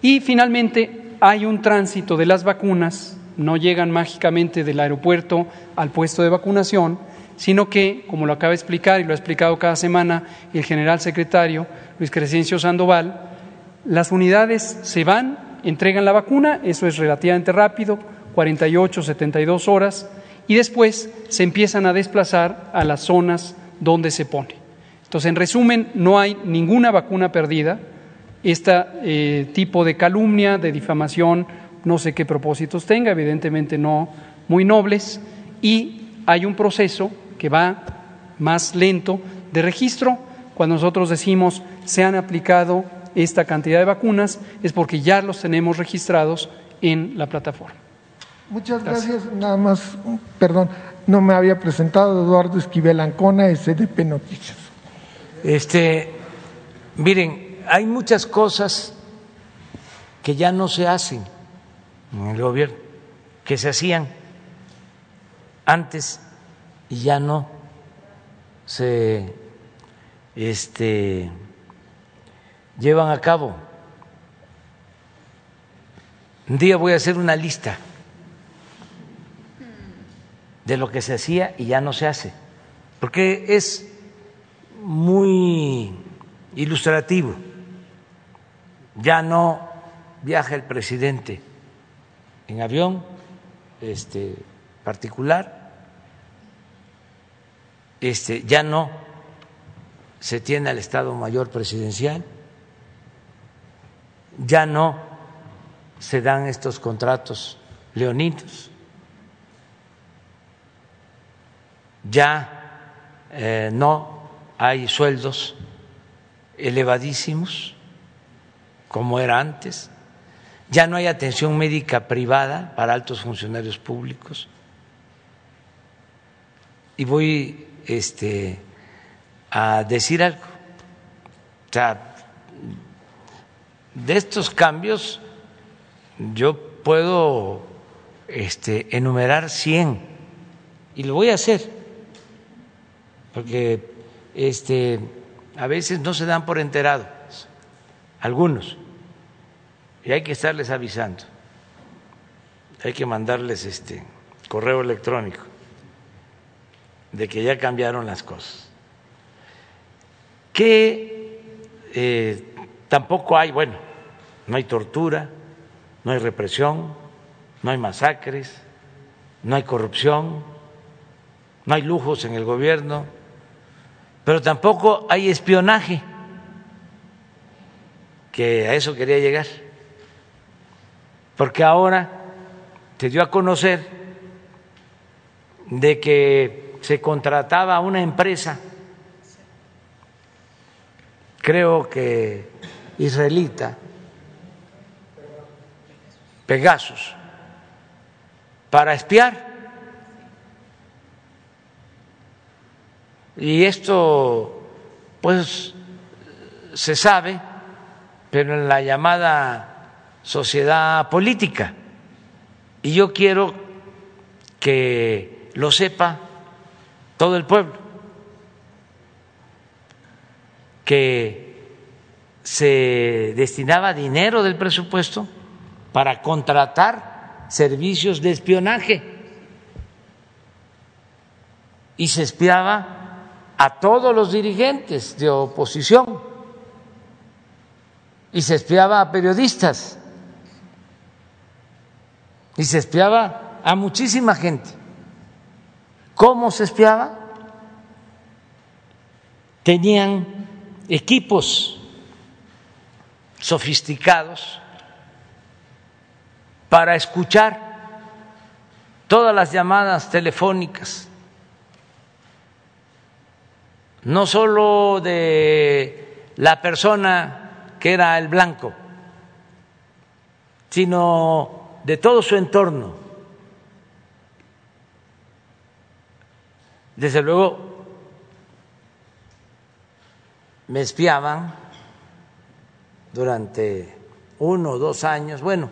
Y finalmente hay un tránsito de las vacunas, no llegan mágicamente del aeropuerto al puesto de vacunación, sino que, como lo acaba de explicar y lo ha explicado cada semana el general secretario Luis Crescencio Sandoval, las unidades se van, entregan la vacuna, eso es relativamente rápido, 48, 72 horas, y después se empiezan a desplazar a las zonas donde se pone. Entonces, en resumen, no hay ninguna vacuna perdida. Este eh, tipo de calumnia, de difamación, no sé qué propósitos tenga, evidentemente no muy nobles, y hay un proceso que va más lento de registro. Cuando nosotros decimos se han aplicado esta cantidad de vacunas, es porque ya los tenemos registrados en la plataforma. Muchas gracias. Nada más, perdón, no me había presentado Eduardo Esquivel Ancona, SDP Noticias. Este, miren, hay muchas cosas que ya no se hacen en el gobierno, que se hacían antes y ya no se este, llevan a cabo. Un día voy a hacer una lista de lo que se hacía y ya no se hace, porque es muy ilustrativo. Ya no viaja el presidente en avión este, particular, este, ya no se tiene al Estado Mayor Presidencial, ya no se dan estos contratos leoninos, ya eh, no hay sueldos elevadísimos como era antes, ya no hay atención médica privada para altos funcionarios públicos. Y voy este, a decir algo. De estos cambios yo puedo este, enumerar 100 y lo voy a hacer, porque este, a veces no se dan por enterados. Algunos y hay que estarles avisando, hay que mandarles este correo electrónico de que ya cambiaron las cosas. Que eh, tampoco hay, bueno, no hay tortura, no hay represión, no hay masacres, no hay corrupción, no hay lujos en el gobierno, pero tampoco hay espionaje, que a eso quería llegar, porque ahora se dio a conocer de que se contrataba a una empresa, creo que israelita, Pegasus, para espiar. Y esto, pues, se sabe, pero en la llamada sociedad política. Y yo quiero que lo sepa todo el pueblo, que se destinaba dinero del presupuesto para contratar servicios de espionaje. Y se espiaba a todos los dirigentes de oposición. Y se espiaba a periodistas y se espiaba a muchísima gente. ¿Cómo se espiaba? Tenían equipos sofisticados para escuchar todas las llamadas telefónicas, no solo de la persona que era el blanco, sino de todo su entorno. Desde luego, me espiaban durante uno o dos años, bueno,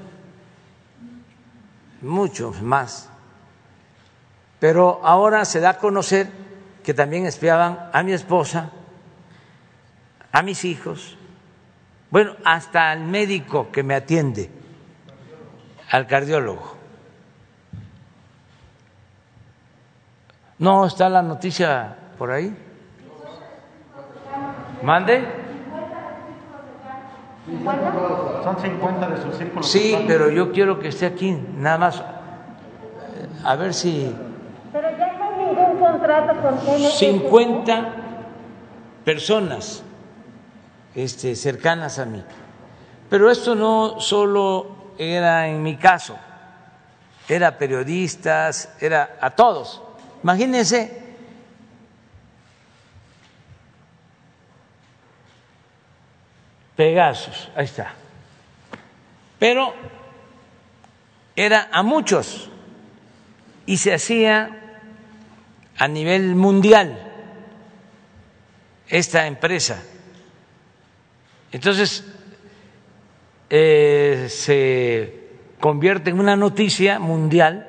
mucho más. Pero ahora se da a conocer que también espiaban a mi esposa, a mis hijos, bueno, hasta al médico que me atiende, al cardiólogo. ¿No está la noticia por ahí? ¿Mande? Son 50 de sus círculos. Sí, pero yo quiero que esté aquí, nada más. A ver si. Pero ya no hay ningún contrato con TNT. 50 personas este, cercanas a mí. Pero esto no solo era en mi caso, era periodistas, era a todos. Imagínense. Pegasus, ahí está. Pero era a muchos y se hacía a nivel mundial esta empresa. Entonces, eh, se convierte en una noticia mundial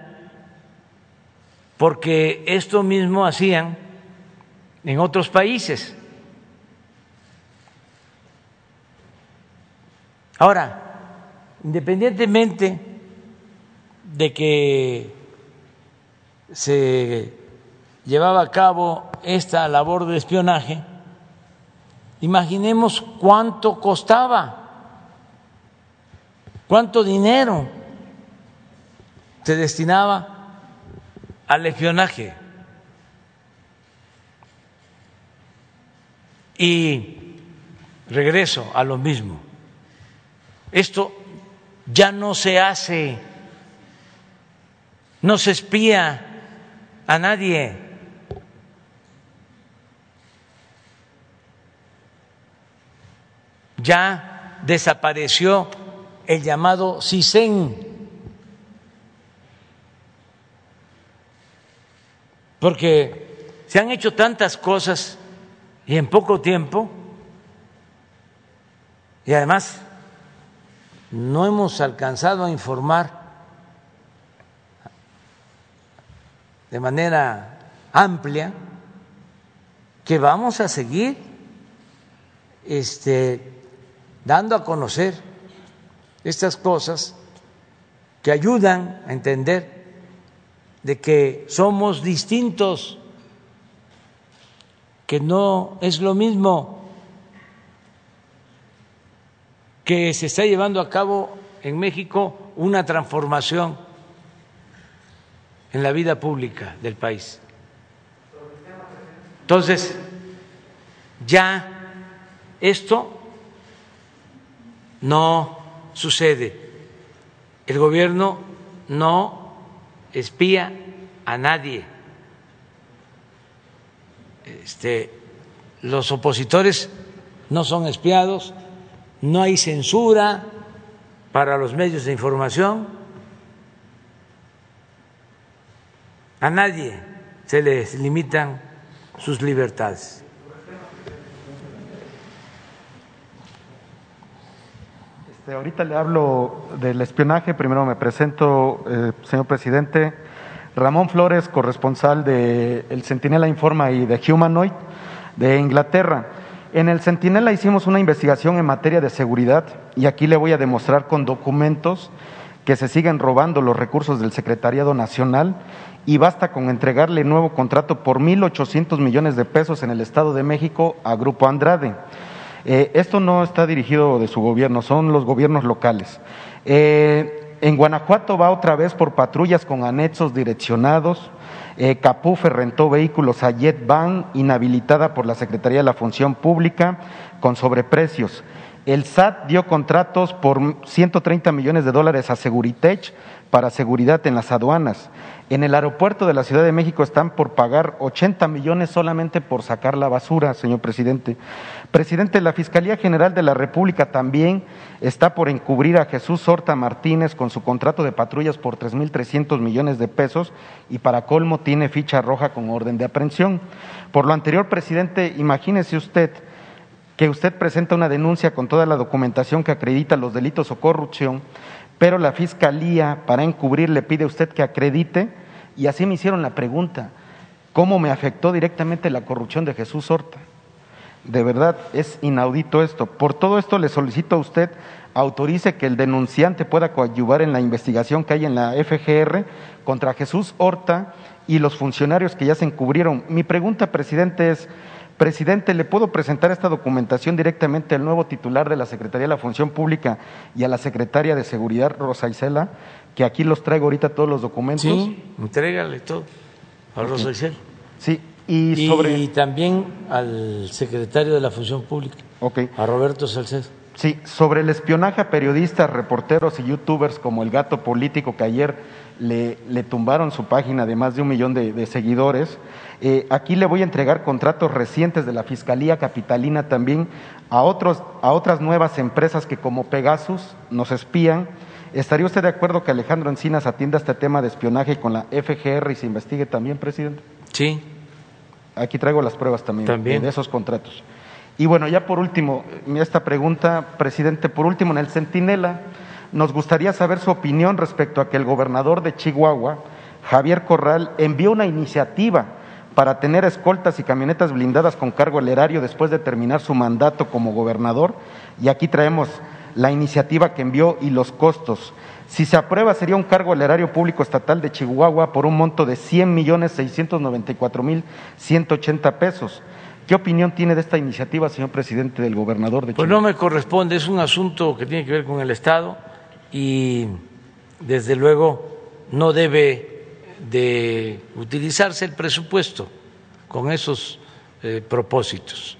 porque esto mismo hacían en otros países. Ahora, independientemente de que se llevaba a cabo esta labor de espionaje, imaginemos cuánto costaba, cuánto dinero se destinaba al espionaje. Y regreso a lo mismo. Esto ya no se hace, no se espía a nadie. Ya desapareció el llamado CISEN, porque se han hecho tantas cosas y en poco tiempo, y además no hemos alcanzado a informar de manera amplia que vamos a seguir este, dando a conocer estas cosas que ayudan a entender de que somos distintos, que no es lo mismo que se está llevando a cabo en México una transformación en la vida pública del país. Entonces, ya esto no sucede. El gobierno no espía a nadie. Este, los opositores no son espiados, no hay censura para los medios de información, a nadie se les limitan sus libertades. Este, ahorita le hablo del espionaje. Primero me presento, eh, señor presidente. Ramón Flores, corresponsal de El Centinela Informa y de Humanoid de Inglaterra. En el Centinela hicimos una investigación en materia de seguridad y aquí le voy a demostrar con documentos que se siguen robando los recursos del Secretariado Nacional y basta con entregarle nuevo contrato por 1.800 millones de pesos en el Estado de México a Grupo Andrade. Eh, esto no está dirigido de su gobierno, son los gobiernos locales. Eh, en Guanajuato va otra vez por patrullas con anexos direccionados eh, Capufe rentó vehículos a Jet Van, inhabilitada por la Secretaría de la Función Pública, con sobreprecios. El SAT dio contratos por 130 millones de dólares a Seguritech para seguridad en las aduanas. En el aeropuerto de la Ciudad de México están por pagar 80 millones solamente por sacar la basura, señor presidente. Presidente, la Fiscalía General de la República también está por encubrir a Jesús Horta Martínez con su contrato de patrullas por 3.300 millones de pesos y para colmo tiene ficha roja con orden de aprehensión. Por lo anterior, presidente, imagínese usted que usted presenta una denuncia con toda la documentación que acredita los delitos o corrupción, pero la Fiscalía, para encubrir, le pide a usted que acredite, y así me hicieron la pregunta, ¿cómo me afectó directamente la corrupción de Jesús Horta? De verdad, es inaudito esto. Por todo esto le solicito a usted autorice que el denunciante pueda coadyuvar en la investigación que hay en la FGR contra Jesús Horta y los funcionarios que ya se encubrieron. Mi pregunta, presidente, es, presidente, ¿le puedo presentar esta documentación directamente al nuevo titular de la Secretaría de la Función Pública y a la secretaria de Seguridad, Rosa Isela, que aquí los traigo ahorita todos los documentos? Sí, entrégale todo a Rosa Isela. Sí, y sobre... También al secretario de la Función Pública, a Roberto Salcedo. Sí, sobre el espionaje a periodistas, reporteros y youtubers como el gato político que ayer le, le tumbaron su página de más de un millón de, de seguidores, eh, aquí le voy a entregar contratos recientes de la Fiscalía Capitalina también a, otros, a otras nuevas empresas que como Pegasus nos espían. ¿Estaría usted de acuerdo que Alejandro Encinas atienda este tema de espionaje con la FGR y se investigue también, presidente? Sí, Aquí traigo las pruebas también, También. de esos contratos. Y bueno, ya por último, esta pregunta, presidente, por último, en el Centinela, nos gustaría saber su opinión respecto a que el gobernador de Chihuahua, Javier Corral, envió una iniciativa para tener escoltas y camionetas blindadas con cargo al erario después de terminar su mandato como gobernador. Y aquí traemos la iniciativa que envió y los costos. Si se aprueba, sería un cargo al erario público estatal de Chihuahua por un monto de 100 millones 694 mil 180 pesos. ¿Qué opinión tiene de esta iniciativa, señor presidente, del gobernador de pues Chihuahua? no me corresponde, es un asunto que tiene que ver con el Estado y desde luego no debe de utilizarse el presupuesto con esos eh, propósitos.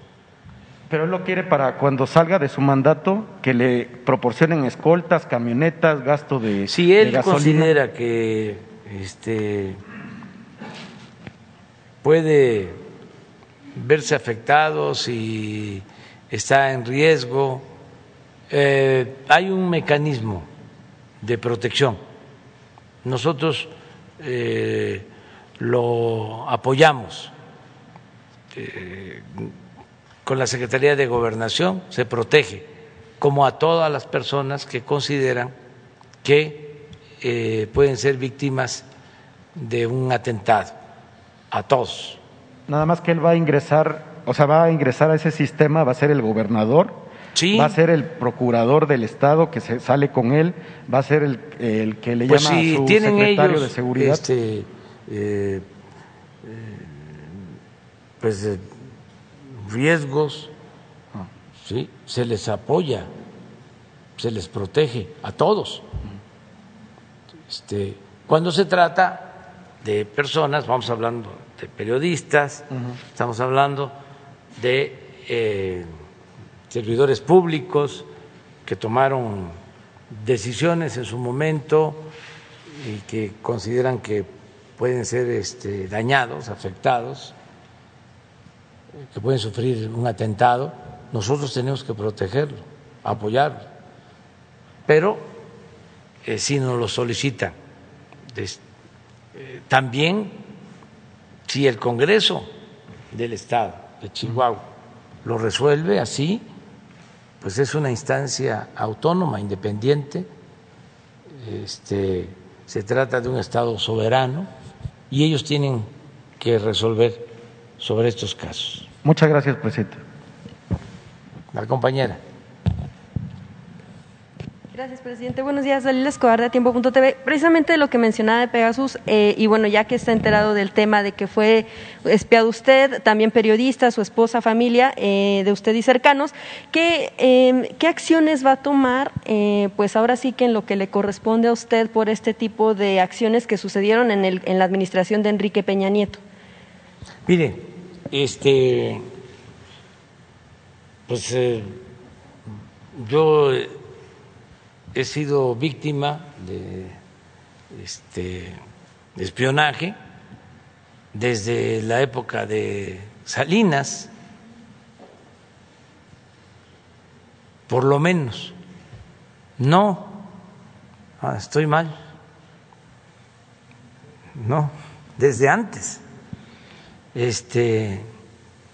Pero él lo quiere para cuando salga de su mandato, que le proporcionen escoltas, camionetas, gasto de, Si él considera que este, puede verse afectado, si está en riesgo, eh, hay un mecanismo de protección. Nosotros eh, lo apoyamos. Eh, con la Secretaría de Gobernación se protege como a todas las personas que consideran que eh, pueden ser víctimas de un atentado, a todos. Nada más que él va a ingresar, o sea, va a ingresar a ese sistema, va a ser el gobernador, Sí. va a ser el procurador del Estado que se sale con él, va a ser el, el que le Pues llama si a su tienen secretario ellos de seguridad. este, eh, eh, pues eh, riesgos, sí, se les apoya, se les protege a todos. Este, cuando se trata de personas, vamos hablando de periodistas, estamos hablando de eh, servidores públicos que tomaron decisiones en su momento y que consideran que pueden ser este, dañados, afectados, que pueden sufrir un atentado, nosotros tenemos que protegerlo, apoyarlo. Pero eh, si nos lo solicitan, eh, también si el Congreso del Estado de Chihuahua lo resuelve así, pues es una instancia autónoma, independiente, este, se trata de un Estado soberano y ellos tienen que resolver sobre estos casos. Muchas gracias, presidente. La compañera. Gracias, presidente. Buenos días, Dalila Escobar de Tiempo.tv. Precisamente lo que mencionaba de Pegasus, eh, y bueno, ya que está enterado del tema de que fue espiado usted, también periodista, su esposa, familia eh, de usted y cercanos, ¿qué, eh, qué acciones va a tomar, eh, pues ahora sí que en lo que le corresponde a usted por este tipo de acciones que sucedieron en, el, en la administración de Enrique Peña Nieto? Mire, este, pues eh, yo he sido víctima de este espionaje desde la época de Salinas, por lo menos. No, ah, estoy mal. No, desde antes. Este,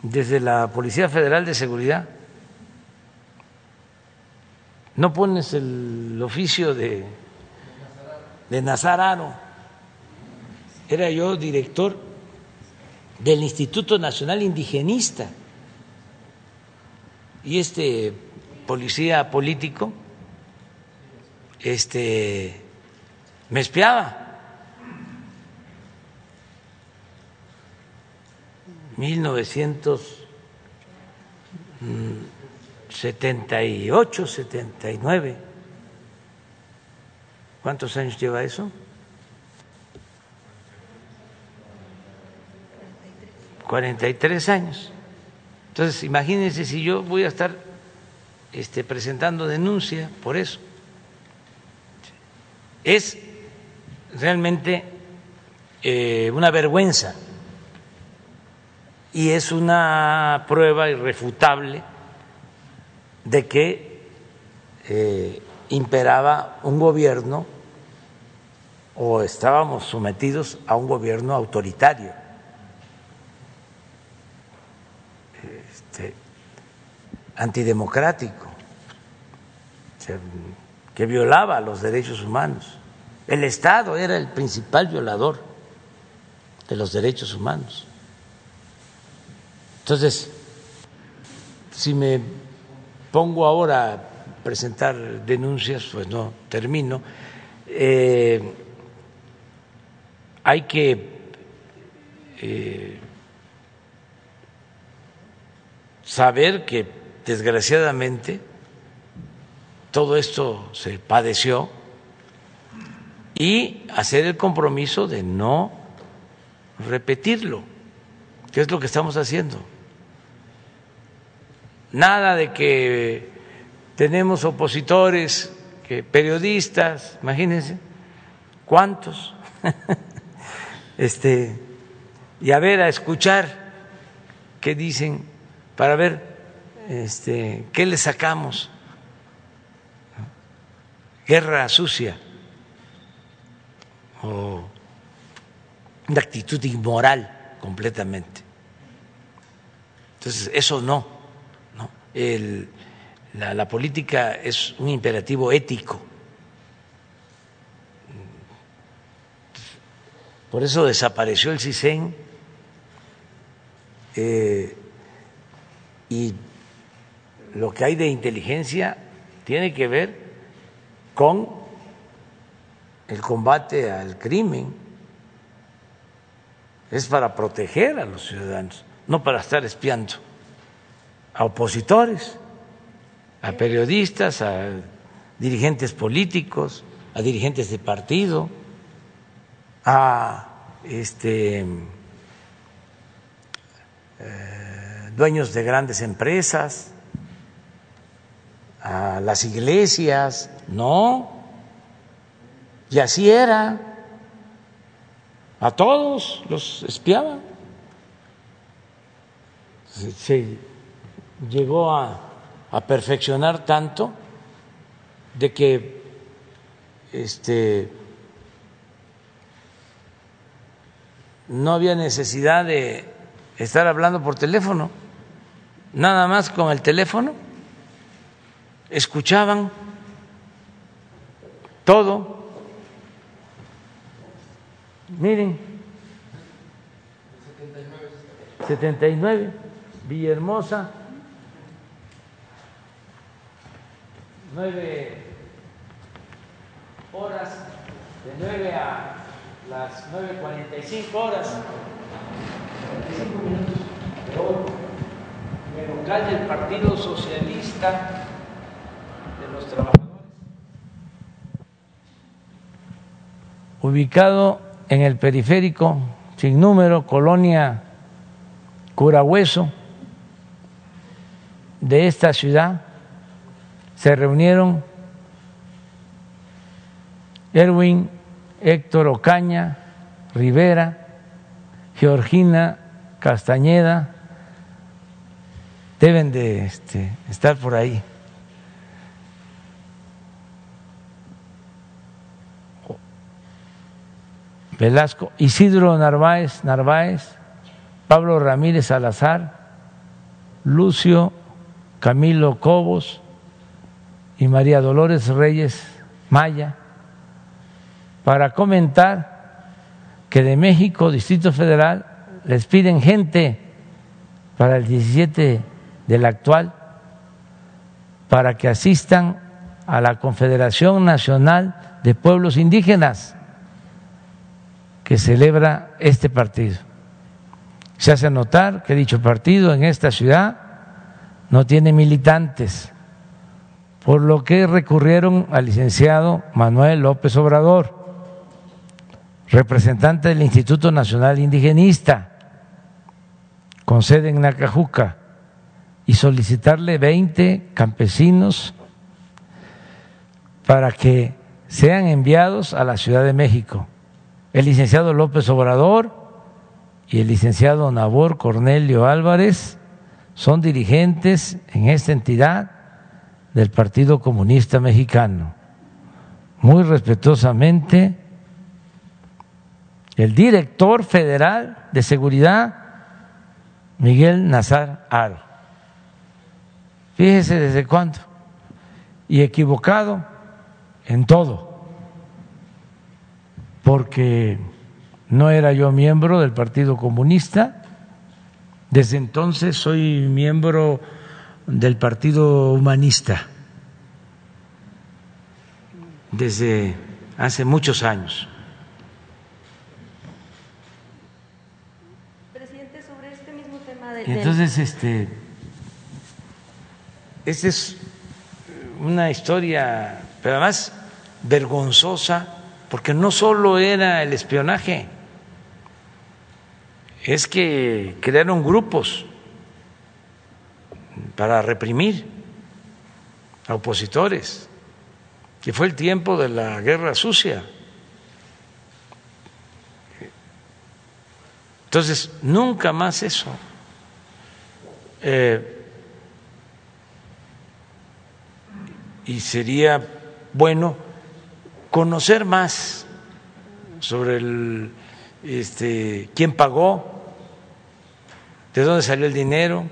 desde la Policía Federal de Seguridad. No pones el oficio de, de Nazararo. Era yo director del Instituto Nacional Indigenista. Y este policía político este me espiaba. 1978, 79. ¿Cuántos años lleva eso? 43 años. Entonces, imagínense si yo voy a estar este, presentando denuncia por eso. Es realmente eh, una vergüenza y es una prueba irrefutable de que eh, imperaba un gobierno o estábamos sometidos a un gobierno autoritario. Este, antidemocrático, que violaba los derechos humanos. El Estado era el principal violador de los derechos humanos. Entonces, si me pongo ahora a presentar denuncias, pues no termino. Eh, hay que eh, saber que desgraciadamente todo esto se padeció y hacer el compromiso de no repetirlo, que es lo que estamos haciendo. Nada de que tenemos opositores, que periodistas, imagínense, ¿cuántos? este, y a ver, a escuchar qué dicen para ver este, qué le sacamos. Guerra sucia o una actitud inmoral completamente. Entonces, eso no la, política es un imperativo ético. Por eso desapareció el CISEN eh, y lo que hay de inteligencia tiene que ver con el combate al crimen. Es para proteger a los ciudadanos, no para estar espiando a opositores, a periodistas, a dirigentes políticos, a dirigentes de partido, a este, eh, dueños de grandes empresas, a las iglesias, no, y así era, a todos los espiaban llegó a, perfeccionar tanto de que este, no había necesidad de estar hablando por teléfono, nada más con el teléfono, escuchaban todo. Miren, 79, Villahermosa, nueve horas, de nueve a las nueve cuarenta y cinco horas, cinco minutos. De oro, el local del Partido Socialista de los Trabajadores, ubicado en el periférico sin número, colonia Curahueso de esta ciudad se reunieron Erwin, Héctor Ocaña, Rivera, Georgina Castañeda, deben de este, estar por ahí. Velasco, Isidro Narváez, Narváez, Pablo Ramírez Salazar, Lucio Camilo Cobos y María Dolores Reyes Maya para comentar que de México, Distrito Federal, les piden gente para el 17 del actual para que asistan a la Confederación Nacional de Pueblos Indígenas que celebra este partido. Se hace notar que dicho partido en esta ciudad no tiene militantes, por lo que recurrieron al licenciado Manuel López Obrador, representante del Instituto Nacional Indigenista, con sede en Nacajuca, y solicitarle 20 campesinos para que sean enviados a la Ciudad de México. El licenciado López Obrador y el licenciado Nabor Cornelio Álvarez son dirigentes en esta entidad del Partido Comunista Mexicano. Muy respetuosamente, el director federal de seguridad, Miguel Nazar Aro. Fíjese desde cuándo. Y equivocado en todo porque no era yo miembro del Partido Comunista, desde entonces soy miembro del Partido Humanista, desde hace muchos años. Presidente, sobre este mismo tema de... entonces, este, esta es una historia, pero además vergonzosa porque no solo era el espionaje, es que crearon grupos para reprimir a opositores, que fue el tiempo de la guerra sucia. Entonces, nunca más eso. Eh, y sería bueno conocer más sobre el, este, quién pagó, de dónde salió el dinero,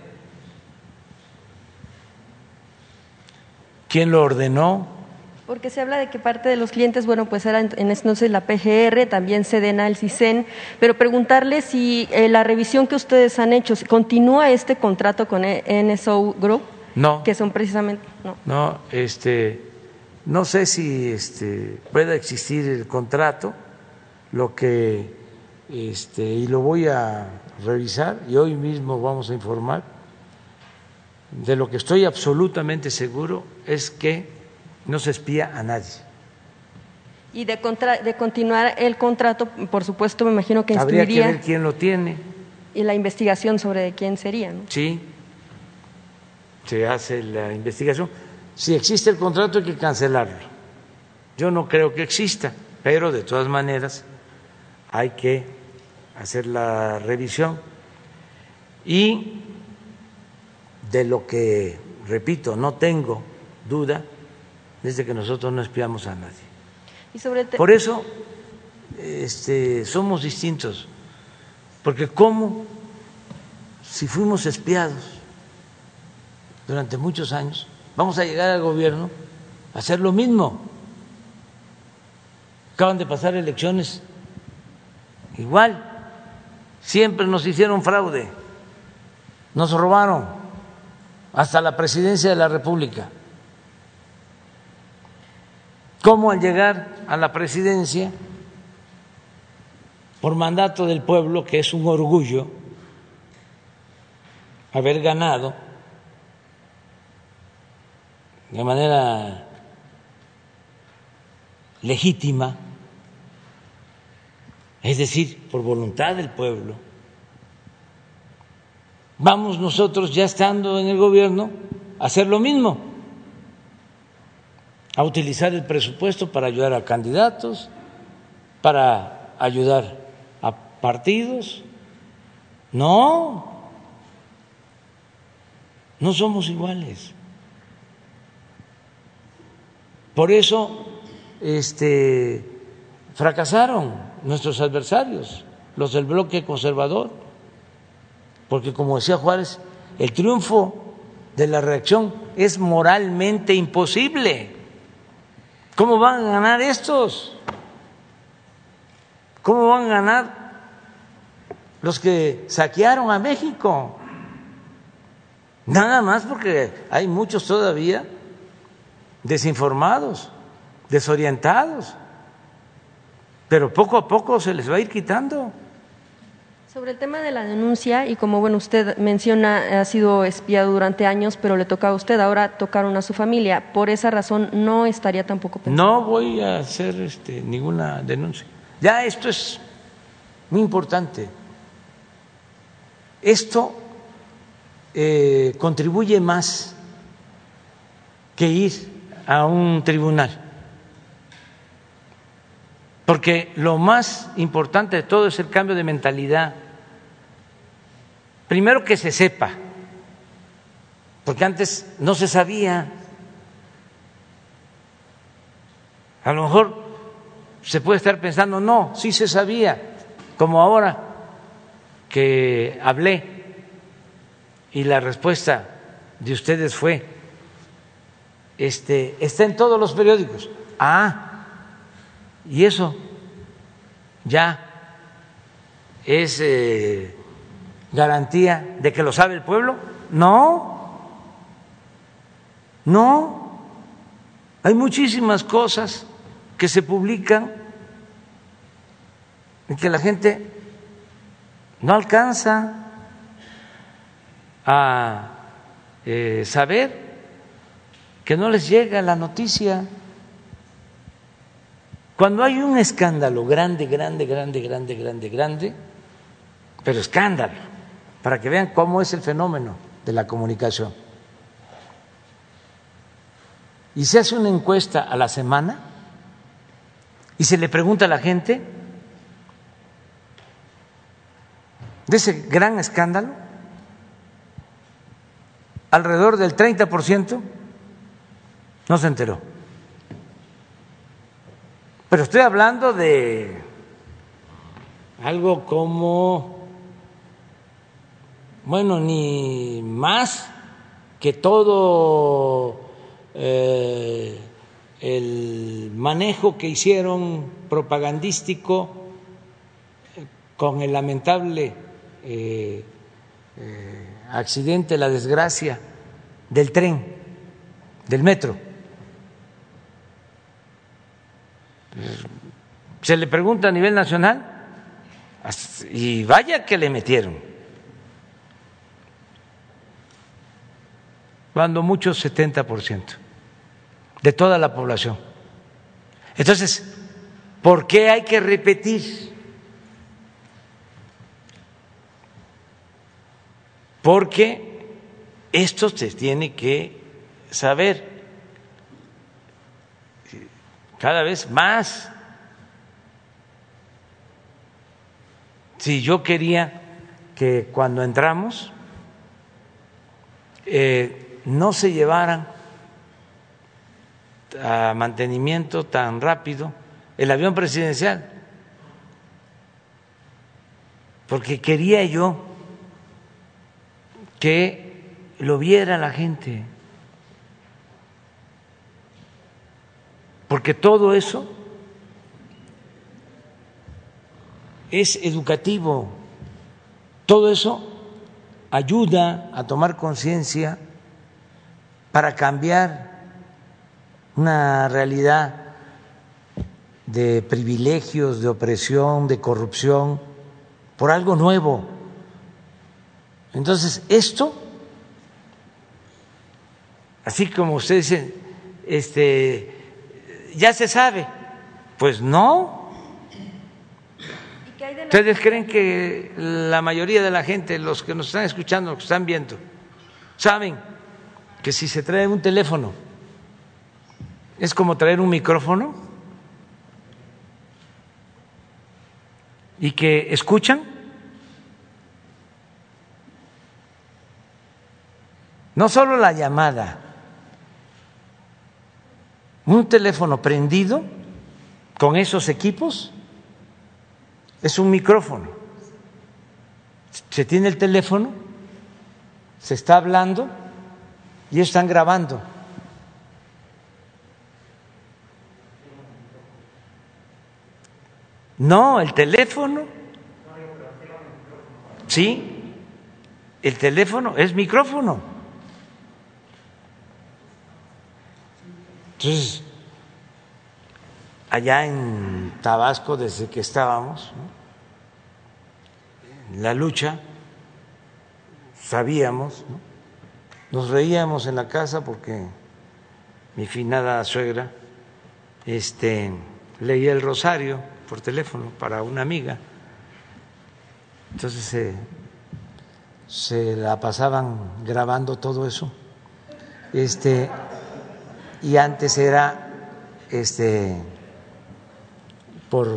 quién lo ordenó. Porque se habla de que parte de los clientes, bueno, pues era en entonces la PGR, también Sedena, el CISEN, pero preguntarle si eh, la revisión que ustedes han hecho, ¿continúa este contrato con NSO Group? No. Que son precisamente, no. No, este, no sé si este, pueda existir el contrato, lo que este, y lo voy a revisar y hoy mismo vamos a informar. De lo que estoy absolutamente seguro es que no se espía a nadie. Y de, de continuar el contrato, por supuesto, me imagino que Habría que ver quién lo tiene. Y la investigación sobre quién sería, ¿no? Sí, se hace la investigación si existe el contrato hay que cancelarlo. Yo no creo que exista, pero de todas maneras hay que hacer la revisión. Y de lo que, repito, no tengo duda, desde que nosotros no espiamos a nadie. Por eso este, somos distintos, porque ¿cómo, si fuimos espiados durante muchos años, vamos a llegar al gobierno a hacer lo mismo. Acaban de pasar elecciones igual, siempre nos hicieron fraude, nos robaron hasta la presidencia de la República. ¿Cómo al llegar a la presidencia, por mandato del pueblo, que es un orgullo haber ganado, de manera legítima, es decir, por voluntad del pueblo, vamos nosotros ya estando en el gobierno a hacer lo mismo, a utilizar el presupuesto para ayudar a candidatos, para ayudar a partidos. No, no somos iguales. Por eso este, fracasaron nuestros adversarios, los del bloque conservador, porque como decía Juárez, el triunfo de la reacción es moralmente imposible. ¿Cómo van a ganar estos? ¿Cómo van a ganar los que saquearon a México? Nada más porque hay muchos todavía desinformados, desorientados, pero poco a poco se les va a ir quitando. Sobre el tema de la denuncia, y como bueno usted menciona, ha sido espiado durante años, pero le toca a usted, ahora tocaron a su familia. Por esa razón no estaría tampoco pensando. No voy a hacer este, ninguna denuncia. Ya esto es muy importante. Esto eh, contribuye más que ir a un tribunal. Porque lo más importante de todo es el cambio de mentalidad Primero que se sepa, porque antes no se sabía. A lo mejor se puede estar pensando, no, sí se sabía, como ahora que hablé y la respuesta de ustedes fue, este, está en todos los periódicos. Ah, y eso ya es eh, garantía de que lo sabe el pueblo? No, no. Hay muchísimas cosas que se publican y que la gente no alcanza a eh, saber, que no les llega la noticia. Cuando hay un escándalo grande, grande, grande, grande, grande, grande, pero escándalo, para que vean cómo es el fenómeno de la comunicación. Y se hace una encuesta a la semana y se le pregunta a la gente de ese gran escándalo, alrededor del 30% no se enteró. Pero estoy hablando de algo como bueno, ni más que todo eh, el manejo que hicieron propagandístico con el lamentable eh, eh, accidente, la desgracia del tren, del metro. Se le pregunta a nivel nacional y vaya que le metieron. Cuando mucho 70% de toda la población. Entonces, ¿por qué hay que repetir? Porque esto se tiene que saber cada vez más. Si yo quería que cuando entramos eh, no se llevaran a mantenimiento tan rápido el avión presidencial, porque quería yo que lo viera la gente, porque todo eso es educativo, todo eso ayuda a tomar conciencia para cambiar una realidad de privilegios, de opresión, de corrupción, por algo nuevo. Entonces, esto, así como ustedes dicen, este, ya se sabe, pues no. ¿Ustedes creen que la mayoría de la gente, los que nos están escuchando, los que están viendo, saben que si se trae un teléfono es como traer un micrófono y que escuchan. No solo la llamada, un teléfono prendido con esos equipos es un micrófono. Se tiene el teléfono, se está hablando y están grabando. No, el teléfono. Sí, el teléfono es micrófono. Entonces, allá en Tabasco, desde que estábamos en la lucha, sabíamos, nos reíamos en la casa porque mi finada suegra este, leía el rosario por teléfono para una amiga. Entonces se la pasaban grabando todo eso. Este, y antes era este por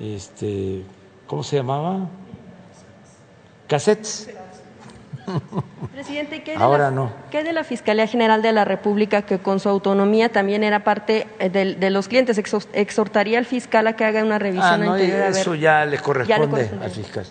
este ¿cómo se llamaba? Cassettes. Presidente, ¿qué Ahora de la, no. ¿qué de la Fiscalía General de la República que con su autonomía también era parte eh, de, de los clientes? Exhor- ¿Exhortaría al fiscal a que haga una revisión Ah, no, anterior? a ver- eso ya le corresponde, corresponde. al fiscal.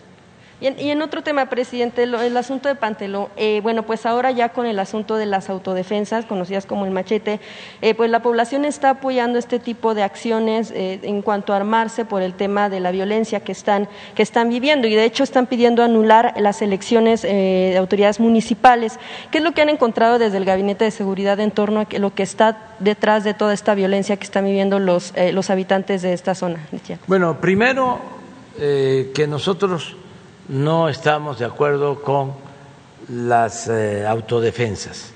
Y en, otro tema, presidente, lo- el asunto de Panteló, eh, bueno, pues ahora ya con el asunto de las autodefensas, conocidas como el machete, eh, pues la población está apoyando este tipo de acciones eh, en cuanto a armarse por el tema de la violencia que están, que están viviendo y de hecho están pidiendo anular las elecciones eh, de autoridades municipales. ¿Qué es lo que han encontrado desde el Gabinete de Seguridad en torno a lo que está detrás de toda esta violencia que están viviendo los, los habitantes de esta zona? Bueno, primero eh, que nosotros no estamos de acuerdo con las eh, autodefensas.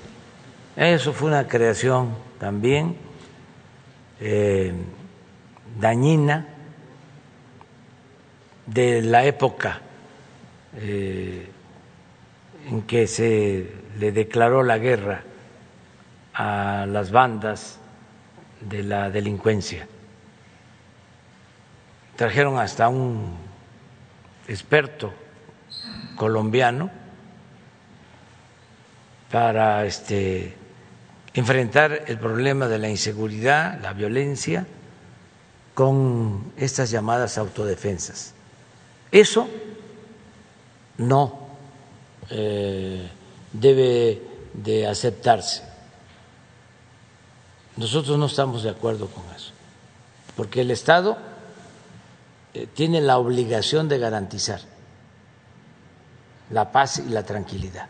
Eso fue una creación también eh, dañina de la época eh, en que se le declaró la guerra a las bandas de la delincuencia trajeron hasta un experto colombiano para este, enfrentar el problema de la inseguridad, la violencia, con estas llamadas autodefensas. Eso no eh, debe de aceptarse. Nosotros no estamos de acuerdo con eso, porque el Estado eh, tiene la obligación de garantizar la paz y la tranquilidad.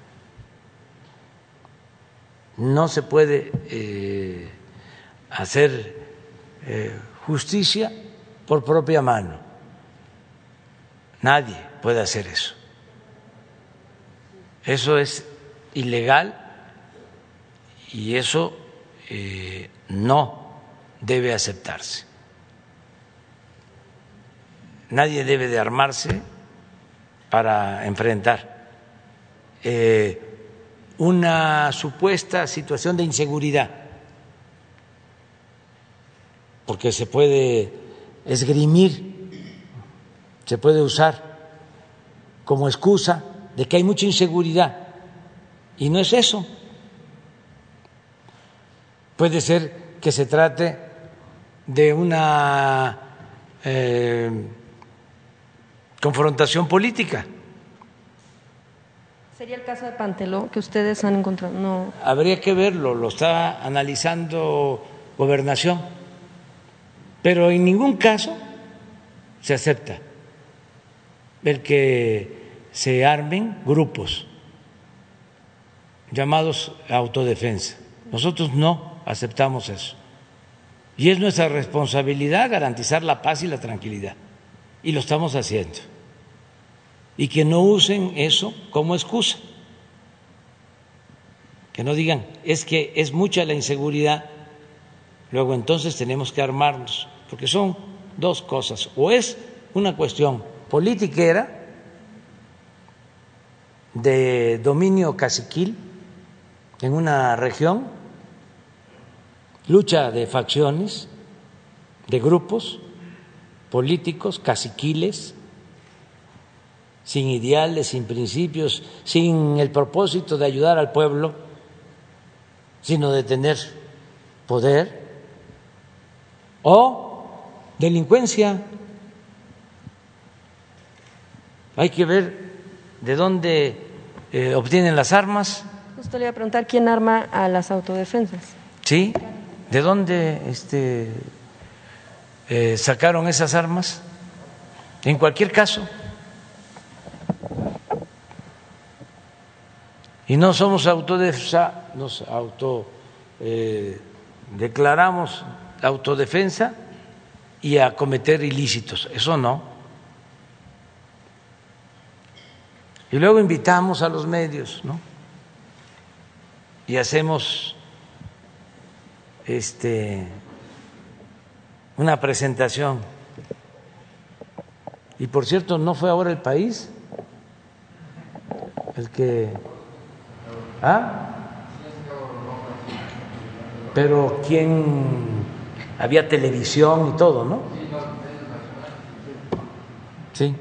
No se puede eh, hacer eh, justicia por propia mano. Nadie puede hacer eso. Eso es ilegal y eso eh, no debe aceptarse. Nadie debe de armarse para enfrentar. Eh, una supuesta situación de inseguridad, porque se puede esgrimir, se puede usar como excusa de que hay mucha inseguridad, y no es eso. Puede ser que se trate de una eh, confrontación política. ¿Sería el caso de Panteló que ustedes han encontrado? No. Habría que verlo, lo está analizando gobernación, pero en ningún caso se acepta el que se armen grupos llamados autodefensa. Nosotros no aceptamos eso. Y es nuestra responsabilidad garantizar la paz y la tranquilidad. Y lo estamos haciendo. Y que no usen eso como excusa. Que no digan, es que es mucha la inseguridad, luego entonces tenemos que armarnos. Porque son dos cosas. O es una cuestión politiquera de dominio caciquil en una región lucha de facciones, de grupos políticos, caciquiles, sin ideales, sin principios, sin el propósito de ayudar al pueblo, sino de tener poder, o delincuencia. Hay que ver de dónde eh, obtienen las armas. Justo le iba a preguntar quién arma a las autodefensas. Sí, ¿de dónde este, eh, sacaron esas armas? En cualquier caso. Y no somos autodefensa, nos auto eh, declaramos autodefensa y a cometer ilícitos. Eso no. Y luego invitamos a los medios, ¿no? Y hacemos este una presentación. Y por cierto, no fue ahora el país el que ¿Ah? Pero quién había televisión y todo, ¿no? Sí.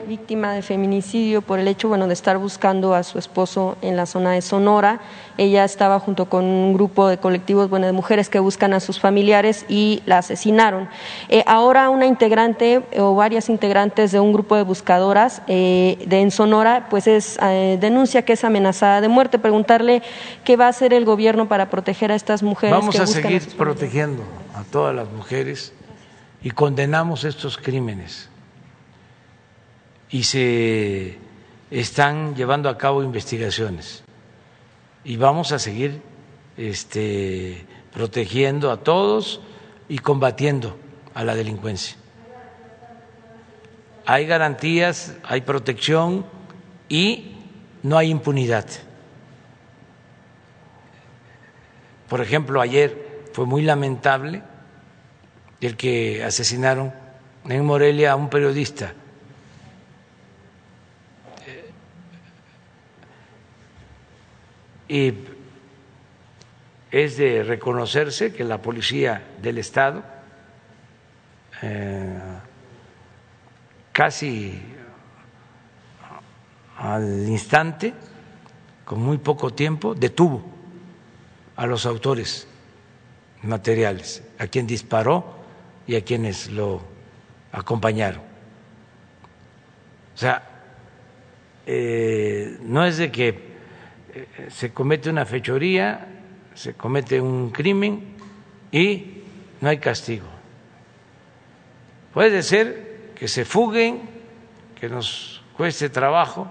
Víctima de feminicidio por el hecho bueno, de estar buscando a su esposo en la zona de Sonora. Ella estaba junto con un grupo de colectivos bueno, de mujeres que buscan a sus familiares y la asesinaron. Eh, ahora una integrante o varias integrantes de un grupo de buscadoras eh, de en Sonora pues es, eh, denuncia que es amenazada de muerte. Preguntarle qué va a hacer el gobierno para proteger a estas mujeres. Vamos a seguir protegiendo a todas las mujeres y condenamos estos crímenes y se están llevando a cabo investigaciones y vamos a seguir este, protegiendo a todos y combatiendo a la delincuencia. Hay garantías, hay protección y no hay impunidad. Por ejemplo, ayer fue muy lamentable el que asesinaron en Morelia a un periodista y es de reconocerse que la policía del Estado eh, casi al instante, con muy poco tiempo, detuvo a los autores materiales, a quien disparó y a quienes lo acompañaron. O sea, eh, no es de que se comete una fechoría, se comete un crimen y no hay castigo. Puede ser que se fuguen, que nos cueste trabajo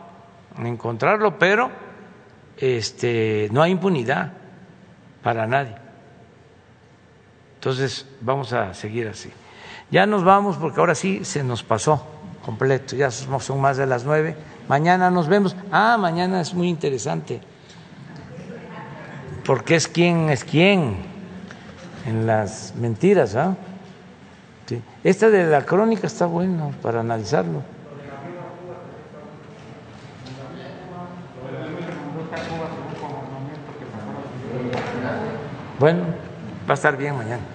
encontrarlo, pero este, no hay impunidad para nadie. Entonces vamos a seguir así. Ya nos vamos porque ahora sí se nos pasó completo, ya son más de las nueve. Mañana nos vemos. Ah, mañana es muy interesante porque es quién es quién en las mentiras. ¿ah? Esta de la crónica está buena para analizarlo. Bueno, va a estar bien mañana.